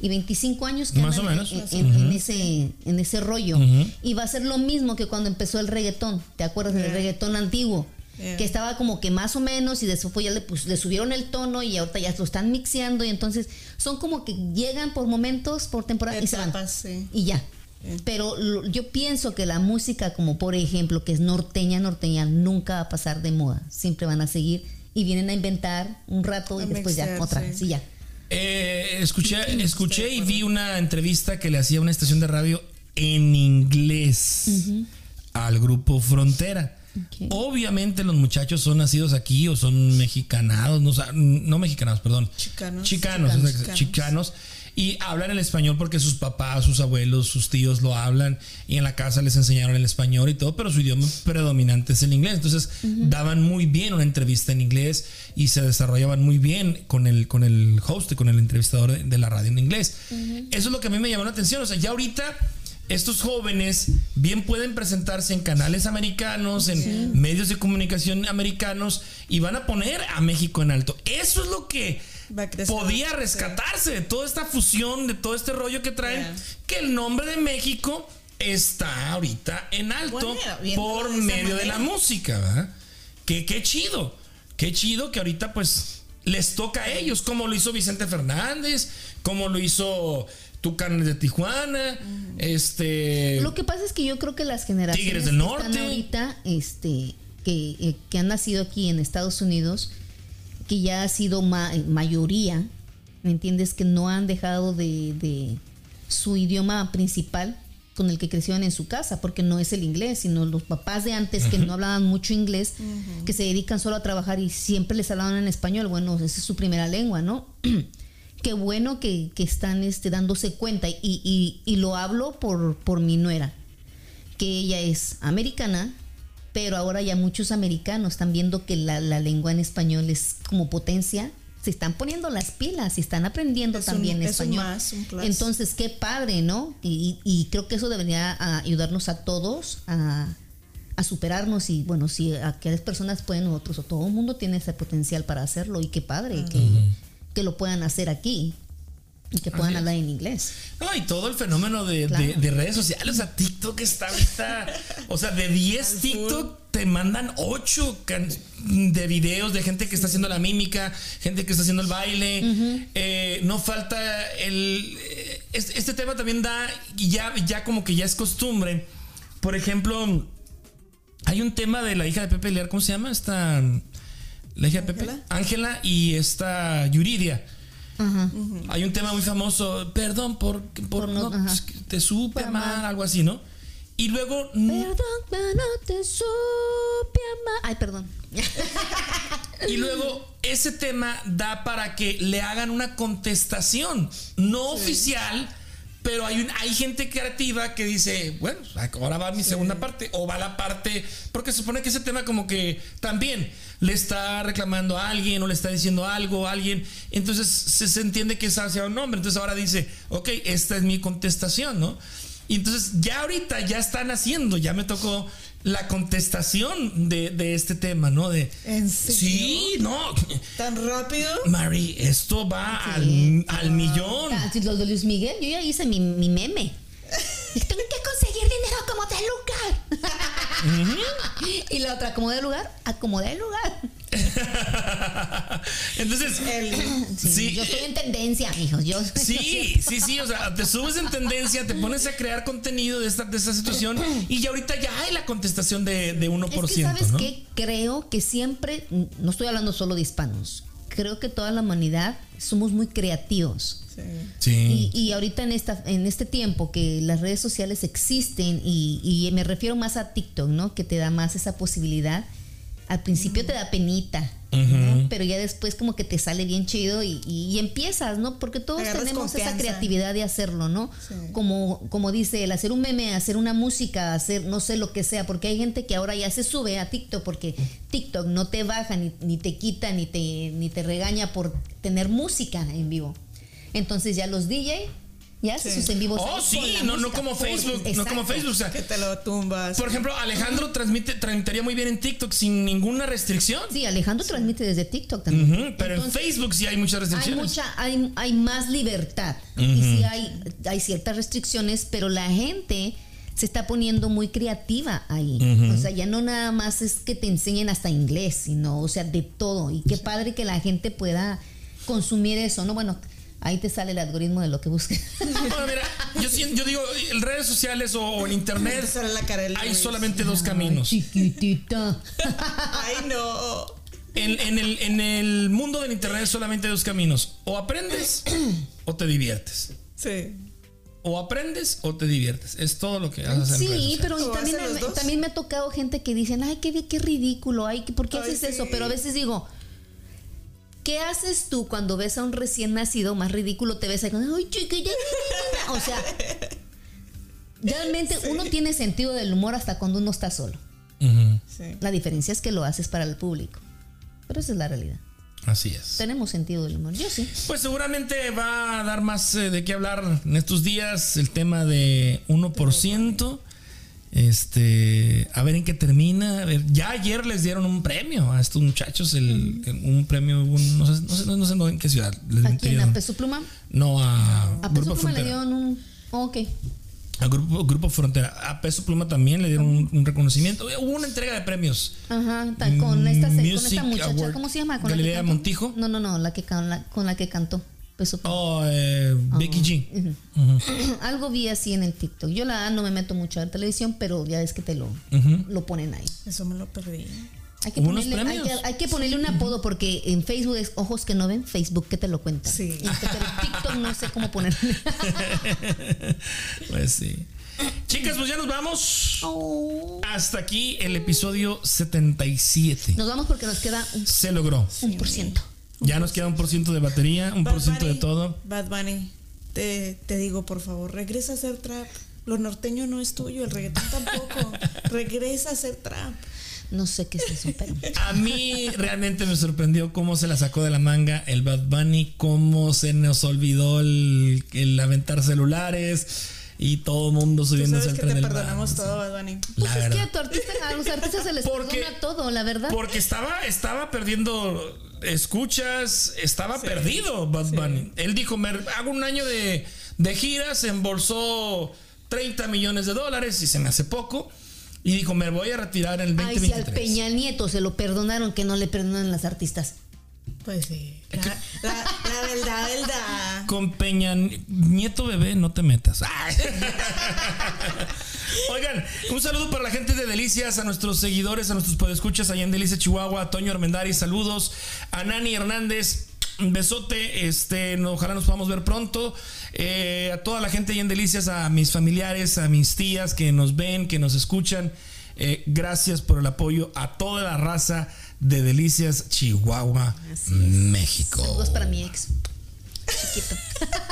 y 25 años que Más o menos. en, en- en ese, en ese rollo. Y va a ser lo mismo que cuando empezó el reggaetón. ¿Te acuerdas del reggaetón antiguo? Yeah. Que estaba como que más o menos y después ya le, pues, le subieron el tono y ahorita ya lo están mixeando y entonces son como que llegan por momentos, por temporada y se van. Sí. Y ya. Yeah. Pero lo- yo pienso que la música, como por ejemplo, que es norteña, norteña, nunca va a pasar de moda. Siempre van a seguir y vienen a inventar un rato y A después ya otra. sí. Sí, ya. Eh, escuché, escuché y vi una entrevista que le hacía una estación de radio en inglés al grupo Frontera. Obviamente los muchachos son nacidos aquí o son mexicanados, no, o sea, no mexicanos, perdón. Chicanos. Chicanos, Chicanos. exacto, chicanos. Y hablan el español porque sus papás, sus abuelos, sus tíos lo hablan y en la casa les enseñaron el español y todo, pero su idioma predominante es el inglés. Entonces daban muy bien una entrevista en inglés y se desarrollaban muy bien con el, con el host, con el entrevistador de, de la radio en inglés. Eso es lo que a mí me llamó la atención. O sea, ya ahorita estos jóvenes bien pueden presentarse en canales americanos, en medios de comunicación americanos y van a poner a México en alto. Eso es lo que podía rescatarse de toda esta fusión, de todo este rollo que traen, Yeah. que el nombre de México está ahorita en alto Bueno, por de medio de la música, ¿verdad? Que qué chido, qué chido que ahorita pues les toca a ellos, como lo hizo Vicente Fernández, como lo hizo Tucanes de Tijuana, este... Lo que pasa es que yo creo que las generaciones Tigres del que Norte. están ahorita, este, que, eh, que han nacido aquí en Estados Unidos, que ya ha sido ma- mayoría, ¿me entiendes? Que no han dejado de, de su idioma principal con el que crecieron en su casa, porque no es el inglés, sino los papás de antes que no hablaban mucho inglés, que se dedican solo a trabajar y siempre les hablaban en español. Bueno, esa es su primera lengua, ¿no? (clears throat) Qué bueno que, que están este, dándose cuenta y, y- y lo hablo por, por mi nuera, que ella es americana, pero ahora ya muchos americanos están viendo que la, la lengua en español es como potencia, se están poniendo las pilas y están aprendiendo Es un- también es un español. más, un plus. Entonces, qué padre, ¿no? Y, y creo que eso debería ah, ayudarnos a todos a, a superarnos y bueno, si aquellas personas pueden, otros o todo el mundo tiene ese potencial para hacerlo y qué padre que, que lo puedan hacer aquí y que puedan hablar en inglés. No, y todo el fenómeno de, Claro. de- de redes sociales. O sea, TikTok está ahorita. O sea, de 10 TikTok te mandan 8 de videos de gente que está haciendo la mímica, gente que está haciendo el baile. Eh, no falta el. eh, Este, este tema también da. Ya, ya como que ya es costumbre. Por ejemplo, hay un tema de la hija de Pepe Lear, ¿cómo se llama? Esta. La hija de Pepe. ¿Ángela? Y esta Yuridia. Ajá. Hay un tema muy famoso, perdón por, por, Por no- no, ajá. te supe amar, algo así, ¿no? Y luego Perdón, pero no te supe amar. Ay, perdón. (laughs) y luego ese tema da para que le hagan una contestación no oficial, pero hay un, hay gente creativa que dice, bueno, ahora va mi segunda parte o va la parte porque se supone que ese tema como que también le está reclamando a alguien o le está diciendo algo a alguien, entonces se, se entiende que es hacia un hombre, entonces ahora dice, ok, esta es mi contestación, ¿no? Y entonces ya ahorita ya están haciendo, ya me tocó la contestación de, de este tema, ¿no? De, ¿En serio? Sí, no. ¿Tan rápido? Mari, esto va Sí. al, al millón. Ah, Los de Luis Miguel, yo ya hice mi, mi meme. (laughs) Tengo que conseguir dinero como de lugar. Y la otra, como de lugar, acomodé el lugar. (laughs) Entonces, El- Sí, Sí. Yo estoy en tendencia, hijos. Yo, sí, sí, sí, o sea, te subes en tendencia, te pones a crear contenido de esta, de esta situación y ya ahorita ya hay la contestación de, de 1%, Es que, ¿sabes ¿no? qué? Creo que siempre, no estoy hablando solo de hispanos, creo que toda la humanidad somos muy creativos. Sí. Sí. Y, y ahorita en esta en este tiempo que las redes sociales existen y, y me refiero más a TikTok, ¿no? Que te da más esa posibilidad. Al principio te da penita, ¿no? pero ya después como que te sale bien chido y, y- y empiezas, ¿no? Porque todos Agarras tenemos esa creatividad de hacerlo, ¿no? Sí. Como, como dice el hacer un meme, hacer una música, hacer no sé lo que sea, porque hay gente que ahora ya se sube a TikTok porque TikTok no te baja, ni, ni te quita, ni te, ni te regaña por tener música en vivo. Entonces ya los DJ ya hacen Sí. sus en vivos. Oh, sí, no, no como por- Facebook, no como Facebook, o sea, Que te lo tumbas. por ejemplo, Alejandro transmite, transmitiría muy bien en TikTok sin ninguna restricción. Sí, Alejandro transmite desde TikTok también. Pero Entonces, en Facebook sí hay muchas hay restricciones. mucha, hay, hay más libertad. Y sí hay, hay ciertas restricciones, pero la gente se está poniendo muy creativa ahí. O sea, ya no nada más es que te enseñen hasta inglés, sino, o sea, de todo. Y qué padre que la gente pueda consumir eso, ¿no? Bueno, ahí te sale el algoritmo de lo que busques. (laughs) Bueno, mira, yo, sí- yo digo, en redes sociales o, o en internet Sale la cara del hay Luis. solamente dos caminos. Chiquitita. (laughs) Ay, no. En, en el, en el mundo del internet solamente hay dos caminos. O aprendes (clears throat) o te diviertes. Sí. O aprendes o te diviertes. Es todo lo que haces Sí, pero ¿O también me, dos? también me ha tocado gente que dicen, ay, qué, qué ridículo, ay, ¿por qué Ay, haces sí. eso? Pero a veces digo, ¿qué haces tú cuando ves a un recién nacido más ridículo? Te ves ahí con, ay, chiquilla. O sea, realmente uno tiene sentido del humor hasta cuando uno está solo. Sí. La diferencia es que lo haces para el público. Pero esa es la realidad. Así es. Tenemos sentido del humor. Yo sí. Pues seguramente va a dar más eh, de qué hablar en estos días el tema de 1%. Este, a ver en qué termina. A ver, ya ayer les dieron un premio a estos muchachos, el, el- un premio, un- no, sé, no, sé, no sé en qué ciudad. Les ¿A quién? ¿A Peso Pluma? No, a, A Grupo Peso Pluma le Frontera. dieron un... oh, ok. A Grupo, Grupo Frontera. A Peso Pluma también le dieron un, un reconocimiento. Hubo una entrega de premios. Ajá, con esta, con esta muchacha, Award. ¿cómo se llama? ¿Con la que Galilea cantó? Montijo. No, no, no, la que, la- con la que cantó. Pluma. Oh, eh, Becky G. (clears throat) Algo vi así en el TikTok. Yo la no me meto mucho a la televisión, pero ya es que te lo, lo ponen ahí. Eso me lo perdí. Hay que, ponerle, hay, que, premios. hay que ponerle un apodo porque en Facebook es ojos que no ven, Facebook que te lo cuenta. Sí. Y (laughs) TikTok no sé cómo ponerle. (laughs) Pues sí. Chicas, pues ya nos vamos. Oh. Hasta aquí el episodio 77. Nos vamos porque nos queda un, Se logró. un por ciento. Ya nos queda un por ciento de batería, un por ciento de todo. Bad Bunny, te, te digo, por favor, regresa a hacer trap. Lo norteño no es tuyo, el reggaetón tampoco. (laughs) regresa a hacer trap. No sé qué es eso, pero. A mí realmente me sorprendió cómo se la sacó de la manga el Bad Bunny, cómo se nos olvidó el, el aventar celulares y todo el mundo subiéndose al que tren te del perdonamos todo, Bad Bunny. Pues La es que a, tu artista, a los artistas se les (laughs) Porque- perdona todo, la verdad. Porque estaba, estaba perdiendo escuchas, estaba perdido Bad Bunny. Él dijo, me hago un año de, de giras, embolsó 30 millones de dólares y se me hace poco. Y dijo, me voy a retirar en el Ay, si al 2023. Peña Nieto se lo perdonaron, que no le perdonan las artistas. Pues sí. La, la, la verdad, verdad. Con Peña Nieto bebé, no te metas. Ay. (laughs) Oigan, un saludo para la gente de Delicias, a nuestros seguidores, a nuestros podescuchas allá en Delicias, Chihuahua, a Toño Armendari, saludos, a Nani Hernández. Un besote, este, no- ojalá nos podamos ver pronto. Eh, a toda la gente allá en Delicias, a mis familiares, a mis tías que nos ven, que nos escuchan. Eh, gracias por el apoyo a toda la raza de Delicias, Chihuahua, México. Saludos para mi ex. Chiquito.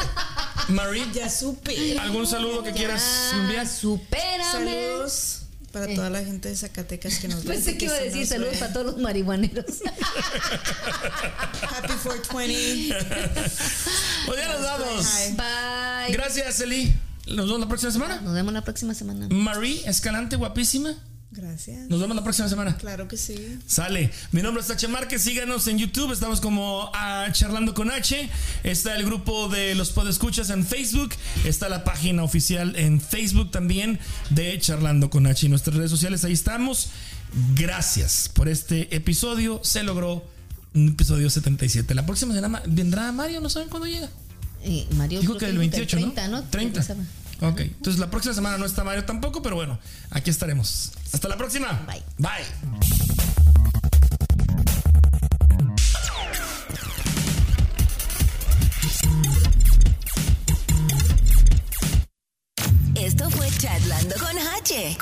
(laughs) Marie, Ya supe. ¿algún saludo que quieras enviar? Supérame. Saludos para toda la gente de Zacatecas que nos ve. Pensé que iba a decir saludos para todos los marihuaneros. Happy 420. (laughs) Pues ya nos vamos. Bye. Gracias, Eli. Nos vemos la próxima semana. Nos vemos la próxima semana. Marie Escalante, guapísima. Gracias. Nos vemos la próxima semana. Claro que sí. Sale. Mi nombre es Tache Márquez. Síganos en YouTube. Estamos como ah, Charlando con H. Está el grupo de los Podescuchas en Facebook. Está la página oficial en Facebook también de Charlando con H. Y nuestras redes sociales, ahí estamos. Gracias por este episodio. Se logró un episodio 77. La próxima semana vendrá Mario. No saben cuándo llega. Eh, Mario Dijo que el 28, 30, ¿no? ¿no? 30. Ok, entonces la próxima semana no está Mario tampoco, pero bueno, aquí estaremos. Hasta la próxima. Bye. Bye. Esto fue Chatlando con H.